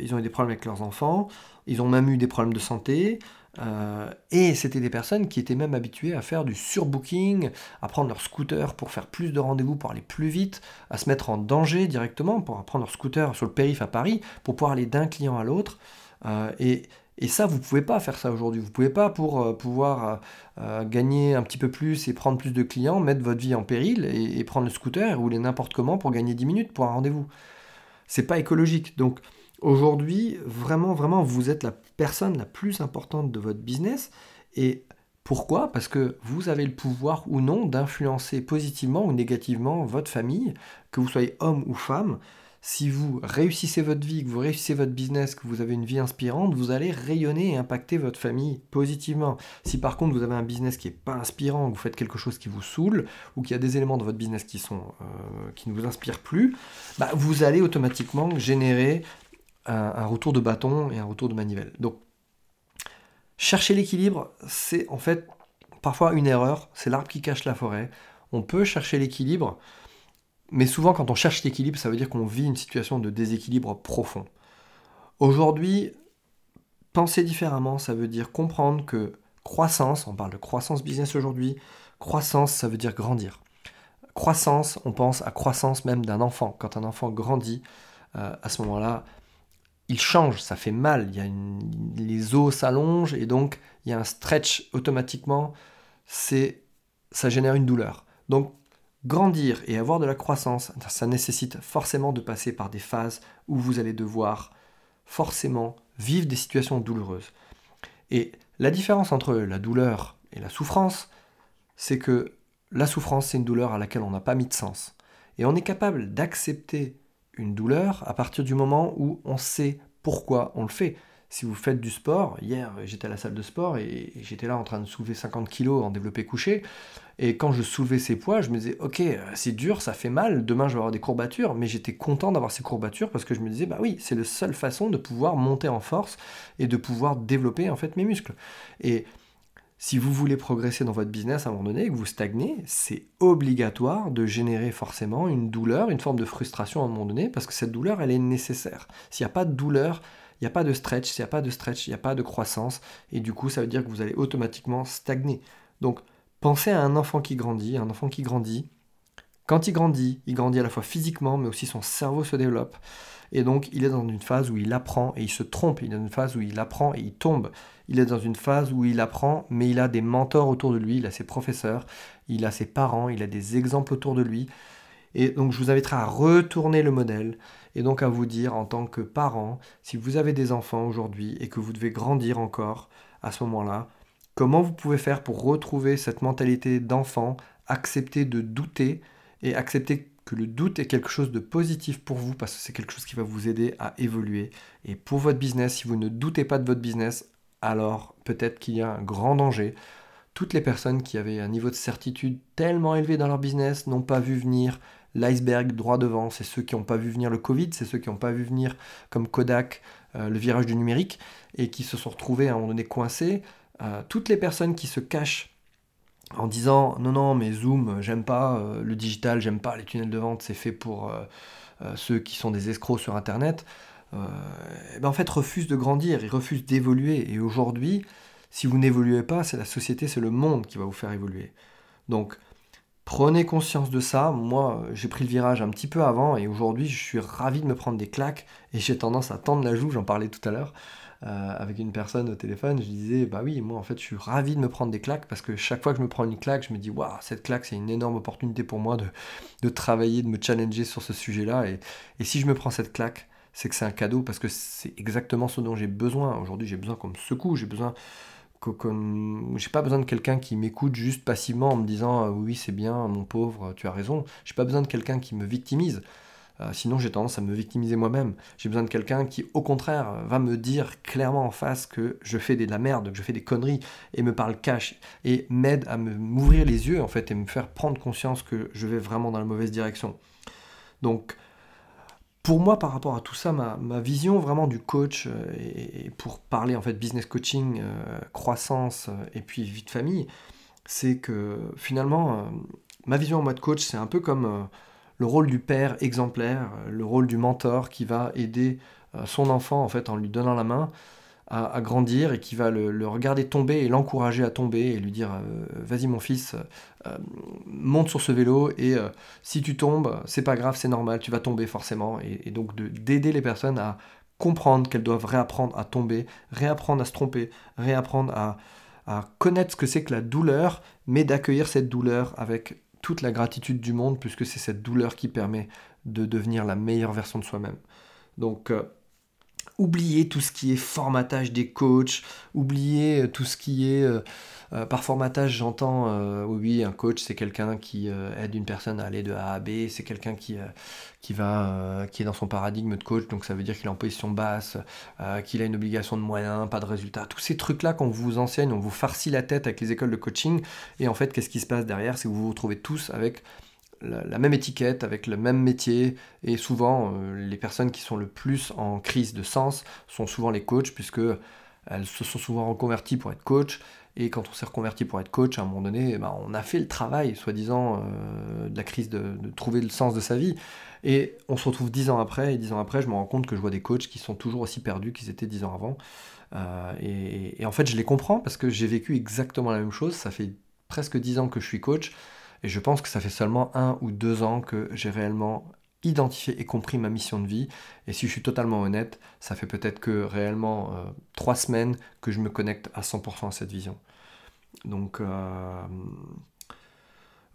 ils ont eu des problèmes avec leurs enfants, ils ont même eu des problèmes de santé. Euh, et c'était des personnes qui étaient même habituées à faire du surbooking, à prendre leur scooter pour faire plus de rendez-vous, pour aller plus vite, à se mettre en danger directement, pour prendre leur scooter sur le périph' à Paris, pour pouvoir aller d'un client à l'autre. Euh, et, ça, vous ne pouvez pas faire ça aujourd'hui. Vous ne pouvez pas, pour euh, pouvoir gagner un petit peu plus et prendre plus de clients, mettre votre vie en péril et, prendre le scooter et rouler n'importe comment pour gagner 10 minutes pour un rendez-vous. C'est pas écologique. Donc, Aujourd'hui, vraiment, vraiment, vous êtes la personne la plus importante de votre business. Et pourquoi? Parce que vous avez le pouvoir ou non d'influencer positivement ou négativement votre famille, que vous soyez homme ou femme. Si vous réussissez votre vie, que vous réussissez votre business, que vous avez une vie inspirante, vous allez rayonner et impacter votre famille positivement. Si par contre vous avez un business qui n'est pas inspirant, que vous faites quelque chose qui vous saoule, ou qu'il y a des éléments de votre business qui, sont, euh, qui ne vous inspirent plus, bah, vous allez automatiquement générer un, retour de bâton et un retour de manivelle. Donc, chercher l'équilibre, c'est en fait parfois une erreur, c'est l'arbre qui cache la forêt. On peut chercher l'équilibre, mais souvent quand on cherche l'équilibre, ça veut dire qu'on vit une situation de déséquilibre profond. Aujourd'hui, penser différemment, ça veut dire comprendre que croissance, on parle de croissance business aujourd'hui, croissance, ça veut dire grandir. Croissance, on pense à croissance même d'un enfant. Quand un enfant grandit, euh, à ce moment-là, il change, ça fait mal, il y a les os s'allongent et donc il y a un stretch automatiquement, c'est ça génère une douleur. Donc grandir et avoir de la croissance, ça nécessite forcément de passer par des phases où vous allez devoir forcément vivre des situations douloureuses. Et la différence entre la douleur et la souffrance, c'est que la souffrance, c'est une douleur à laquelle on n'a pas mis de sens. Et on est capable d'accepter une douleur à partir du moment où on sait pourquoi on le fait. Si vous faites du sport, hier j'étais à la salle de sport et j'étais là en train de soulever 50 kg en développé couché. Et quand je soulevais ces poids, je me disais, ok, c'est dur, ça fait mal, demain je vais avoir des courbatures, mais j'étais content d'avoir ces courbatures parce que je me disais, bah oui, c'est la seule façon de pouvoir monter en force et de pouvoir développer en fait mes muscles. Et si vous voulez progresser dans votre business à un moment donné et que vous stagnez, c'est obligatoire de générer forcément une douleur, une forme de frustration à un moment donné, parce que cette douleur, elle est nécessaire. S'il n'y a pas de douleur, il n'y a pas de stretch, s'il n'y a pas de stretch, il n'y a pas de croissance, et du coup, ça veut dire que vous allez automatiquement stagner. Donc, pensez à un enfant qui grandit, un enfant qui grandit. Quand il grandit, il grandit à la fois physiquement, mais aussi son cerveau se développe. Et donc, il est dans une phase où il apprend et il se trompe. Il est dans une phase où il apprend et il tombe. Il est dans une phase où il apprend, mais il a des mentors autour de lui. Il a ses professeurs, il a ses parents, il a des exemples autour de lui. Et donc, je vous inviterai à retourner le modèle et donc à vous dire en tant que parent, si vous avez des enfants aujourd'hui et que vous devez grandir encore à ce moment-là, comment vous pouvez faire pour retrouver cette mentalité d'enfant, accepter de douter et accepter que le doute est quelque chose de positif pour vous parce que c'est quelque chose qui va vous aider à évoluer. Et pour votre business, si vous ne doutez pas de votre business, alors peut-être qu'il y a un grand danger. Toutes les personnes qui avaient un niveau de certitude tellement élevé dans leur business n'ont pas vu venir l'iceberg droit devant. C'est ceux qui n'ont pas vu venir le Covid, c'est ceux qui n'ont pas vu venir comme Kodak euh, le virage du numérique et qui se sont retrouvés à un moment donné coincés. Euh, toutes les personnes qui se cachent en disant non non mais Zoom j'aime pas euh, le digital j'aime pas les tunnels de vente c'est fait pour euh, euh, ceux qui sont des escrocs sur internet. Ben en fait refusent de grandir ils refusent d'évoluer. Et aujourd'hui si vous n'évoluez pas c'est la société c'est le monde qui va vous faire évoluer. Donc prenez conscience de ça. Moi j'ai pris le virage un petit peu avant et aujourd'hui je suis ravi de me prendre des claques et j'ai tendance à tendre la joue j'en parlais tout à l'heure euh, avec une personne au téléphone, je disais, bah oui, moi en fait je suis ravi de me prendre des claques parce que chaque fois que je me prends une claque, je me dis, waouh, cette claque c'est une énorme opportunité pour moi de, de travailler, de me challenger sur ce sujet-là. Et, et si je me prends cette claque, c'est que c'est un cadeau parce que c'est exactement ce dont j'ai besoin. Aujourd'hui, j'ai besoin qu'on me secoue, j'ai besoin qu'on. J'ai pas besoin de quelqu'un qui m'écoute juste passivement en me disant oui, c'est bien, mon pauvre, tu as raison. J'ai pas besoin de quelqu'un qui me victimise. Euh, sinon, j'ai tendance à me victimiser moi-même. J'ai besoin de quelqu'un qui, au contraire, va me dire clairement en face que je fais de la merde, que je fais des conneries, et me parle cash, et m'aide à m'ouvrir les yeux, en fait, et me faire prendre conscience que je vais vraiment dans la mauvaise direction. Donc, pour moi, par rapport à tout ça, ma, vision vraiment du coach, euh, et, pour parler en fait business coaching, euh, croissance et puis vie de famille, c'est que finalement, ma vision en mode coach, c'est un peu comme le rôle du père exemplaire, euh, le rôle du mentor qui va aider euh, son enfant en fait en lui donnant la main à, grandir et qui va le, regarder tomber et l'encourager à tomber et lui dire euh, vas-y mon fils monte sur ce vélo et si tu tombes c'est pas grave c'est normal tu vas tomber forcément. Et, donc d'aider les personnes à comprendre qu'elles doivent réapprendre à tomber réapprendre à se tromper réapprendre à, à connaître ce que c'est que la douleur mais d'accueillir cette douleur avec toute la gratitude du monde, puisque c'est cette douleur qui permet de devenir la meilleure version de soi-même. Donc, euh, oubliez tout ce qui est formatage des coachs, oubliez euh, tout ce qui est... Euh, par formatage, j'entends, oui, un coach, c'est quelqu'un qui aide une personne à aller de A à B, c'est quelqu'un qui, est dans son paradigme de coach, donc ça veut dire qu'il est en position basse, qu'il a une obligation de moyens, pas de résultats. Tous ces trucs-là qu'on vous enseigne, on vous farcit la tête avec les écoles de coaching, et en fait, qu'est-ce qui se passe derrière? C'est que vous vous retrouvez tous avec la, même étiquette, avec le même métier, et souvent euh, les personnes qui sont le plus en crise de sens sont souvent les coachs, puisque elles se sont souvent reconverties pour être coach, et quand on s'est reconverti pour être coach, à un moment donné, eh ben, on a fait le travail, soi-disant, euh, de la crise de, trouver le sens de sa vie. Et on se retrouve dix ans après, et dix ans après, je me rends compte que je vois des coachs qui sont toujours aussi perdus qu'ils étaient dix ans avant. Euh, et, en fait, je les comprends parce que j'ai vécu exactement la même chose. Ça fait presque dix ans que je suis coach. Et je pense que ça fait seulement un ou deux ans que j'ai réellement identifié et compris ma mission de vie. Et si je suis totalement honnête, ça fait peut-être que réellement euh, trois semaines que je me connecte à 100% à cette vision. Donc euh,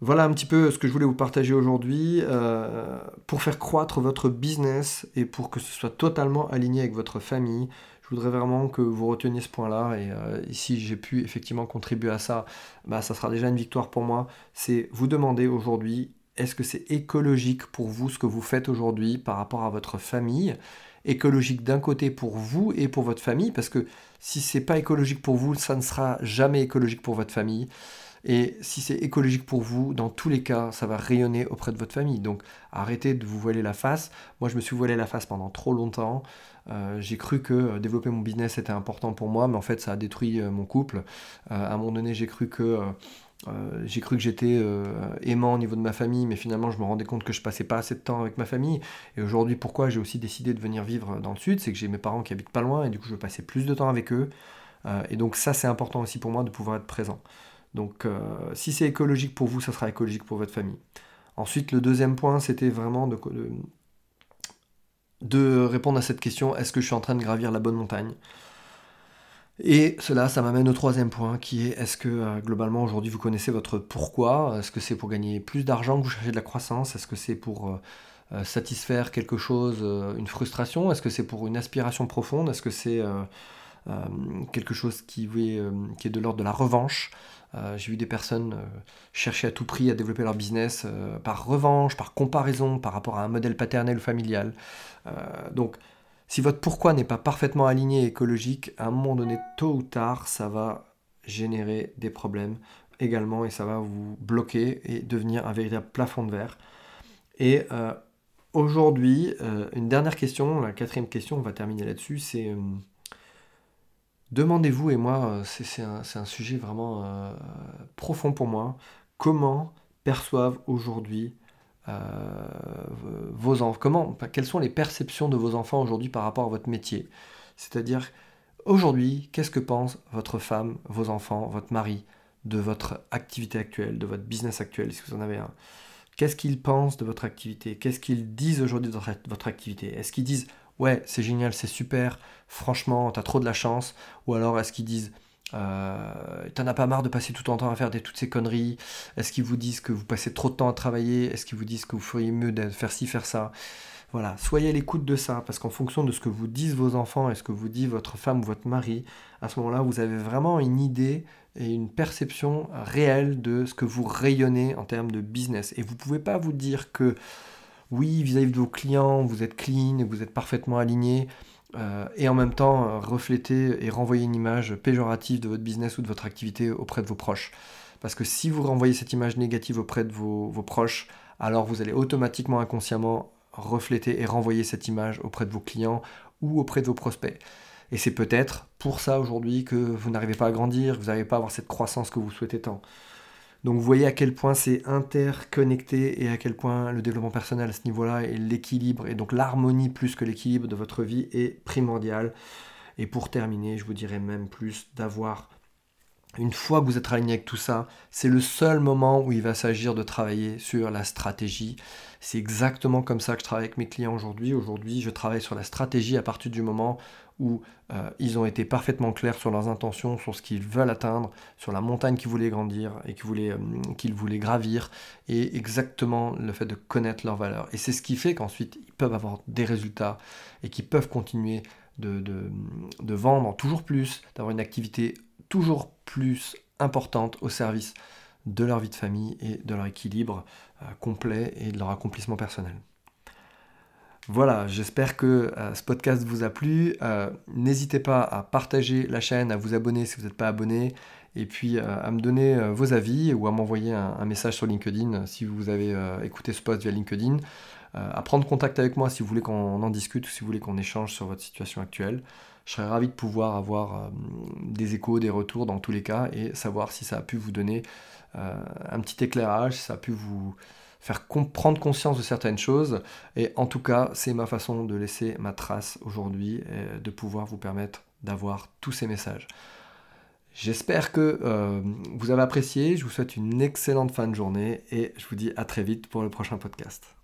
voilà un petit peu ce que je voulais vous partager aujourd'hui. Euh, pour faire croître votre business et pour que ce soit totalement aligné avec votre famille, Je voudrais vraiment que vous reteniez ce point-là et, si j'ai pu effectivement contribuer à ça, bah, ça sera déjà une victoire pour moi. C'est vous demander aujourd'hui est-ce que c'est écologique pour vous ce que vous faites aujourd'hui par rapport à votre famille? Écologique d'un côté pour vous et pour votre famille, parce que si c'est pas écologique pour vous, ça ne sera jamais écologique pour votre famille. Et si c'est écologique pour vous, dans tous les cas, ça va rayonner auprès de votre famille. Donc arrêtez de vous voiler la face. Moi, je me suis voilé la face pendant trop longtemps. Euh, j'ai cru que euh, développer mon business était important pour moi, mais en fait, ça a détruit euh, mon couple. à un moment donné, j'ai cru que j'ai cru que j'étais euh, aimant au niveau de ma famille, mais finalement je me rendais compte que je passais pas assez de temps avec ma famille. Et aujourd'hui, pourquoi j'ai aussi décidé de venir vivre dans le sud, c'est que j'ai mes parents qui habitent pas loin et du coup je passer plus de temps avec eux. Euh, et donc ça c'est important aussi pour moi de pouvoir être présent. Donc si c'est écologique pour vous, ça sera écologique pour votre famille. Ensuite, le deuxième point, c'était vraiment de répondre à cette question, est-ce que je suis en train de gravir la bonne montagne? Et cela, ça m'amène au troisième point qui est est-ce que euh, globalement aujourd'hui vous connaissez votre pourquoi? Est-ce que c'est pour gagner plus d'argent que vous cherchez de la croissance? Est-ce que c'est pour euh, euh, satisfaire quelque chose, une frustration? Est-ce que c'est pour une aspiration profonde? Est-ce que c'est quelque chose qui, qui est de l'ordre de la revanche? J'ai vu des personnes chercher à tout prix à développer leur business par revanche, par comparaison, par rapport à un modèle paternel ou familial. donc si votre pourquoi n'est pas parfaitement aligné et écologique, à un moment donné, tôt ou tard, ça va générer des problèmes également et ça va vous bloquer et devenir un véritable plafond de verre. Et euh, aujourd'hui, euh, une dernière question, la quatrième question, on va terminer là-dessus, c'est euh, demandez-vous, et moi, c'est un, sujet vraiment profond pour moi, comment perçoivent aujourd'hui vos enfants, comment, quelles sont les perceptions de vos enfants aujourd'hui par rapport à votre métier? C'est-à-dire, aujourd'hui, qu'est-ce que pense votre femme, vos enfants, votre mari de votre activité actuelle, de votre business actuel, si vous en avez un? Qu'est-ce qu'ils pensent de votre activité? Qu'est-ce qu'ils disent aujourd'hui de votre activité? Est-ce qu'ils disent ouais, c'est génial, c'est super, franchement, t'as trop de la chance? Ou alors est-ce qu'ils disent euh, T'en as pas marre de passer tout ton temps à faire toutes ces conneries? Est-ce qu'ils vous disent que vous passez trop de temps à travailler? Est-ce qu'ils vous disent que vous feriez mieux de faire ci, faire ça? Voilà, soyez à l'écoute de ça, parce qu'en fonction de ce que vous disent vos enfants et ce que vous dit votre femme ou votre mari, à ce moment-là, vous avez vraiment une idée et une perception réelle de ce que vous rayonnez en termes de business. Et vous ne pouvez pas vous dire que oui, vis-à-vis -vis de vos clients, vous êtes clean, vous êtes parfaitement aligné. Euh, et en même temps euh, refléter et renvoyer une image péjorative de votre business ou de votre activité auprès de vos proches. Parce que si vous renvoyez cette image négative auprès de vos, proches, alors vous allez automatiquement, inconsciemment refléter et renvoyer cette image auprès de vos clients ou auprès de vos prospects. Et c'est peut-être pour ça aujourd'hui que vous n'arrivez pas à grandir, que vous n'arrivez pas à avoir cette croissance que vous souhaitez tant. Donc vous voyez à quel point c'est interconnecté et à quel point le développement personnel à ce niveau-là et l'équilibre et donc l'harmonie plus que l'équilibre de votre vie est primordial. Et pour terminer, je vous dirais même plus d'avoir une fois que vous êtes aligné avec tout ça, c'est le seul moment où il va s'agir de travailler sur la stratégie. C'est exactement comme ça que je travaille avec mes clients aujourd'hui. Aujourd'hui, je travaille sur la stratégie à partir du moment où euh, ils ont été parfaitement clairs sur leurs intentions, sur ce qu'ils veulent atteindre, sur la montagne qu'ils voulaient grandir et qu'ils voulaient, euh, qu'ils voulaient gravir, et exactement le fait de connaître leurs valeurs. Et c'est ce qui fait qu'ensuite, ils peuvent avoir des résultats et qu'ils peuvent continuer de, de vendre toujours plus, d'avoir une activité toujours plus importante au service de leur vie de famille et de leur équilibre euh, complet et de leur accomplissement personnel. Voilà, j'espère que euh, ce podcast vous a plu. Euh, n'hésitez pas à partager la chaîne, à vous abonner si vous n'êtes pas abonné, et puis à me donner vos avis ou à m'envoyer un, message sur LinkedIn si vous avez écouté ce post via LinkedIn, à prendre contact avec moi si vous voulez qu'on en discute ou si vous voulez qu'on échange sur votre situation actuelle. Je serais ravi de pouvoir avoir euh, des échos, des retours dans tous les cas et savoir si ça a pu vous donner euh, un petit éclairage, si ça a pu vous faire prendre conscience de certaines choses. Et en tout cas, c'est ma façon de laisser ma trace aujourd'hui et de pouvoir vous permettre d'avoir tous ces messages. J'espère que euh, vous avez apprécié, je vous souhaite une excellente fin de journée et je vous dis à très vite pour le prochain podcast.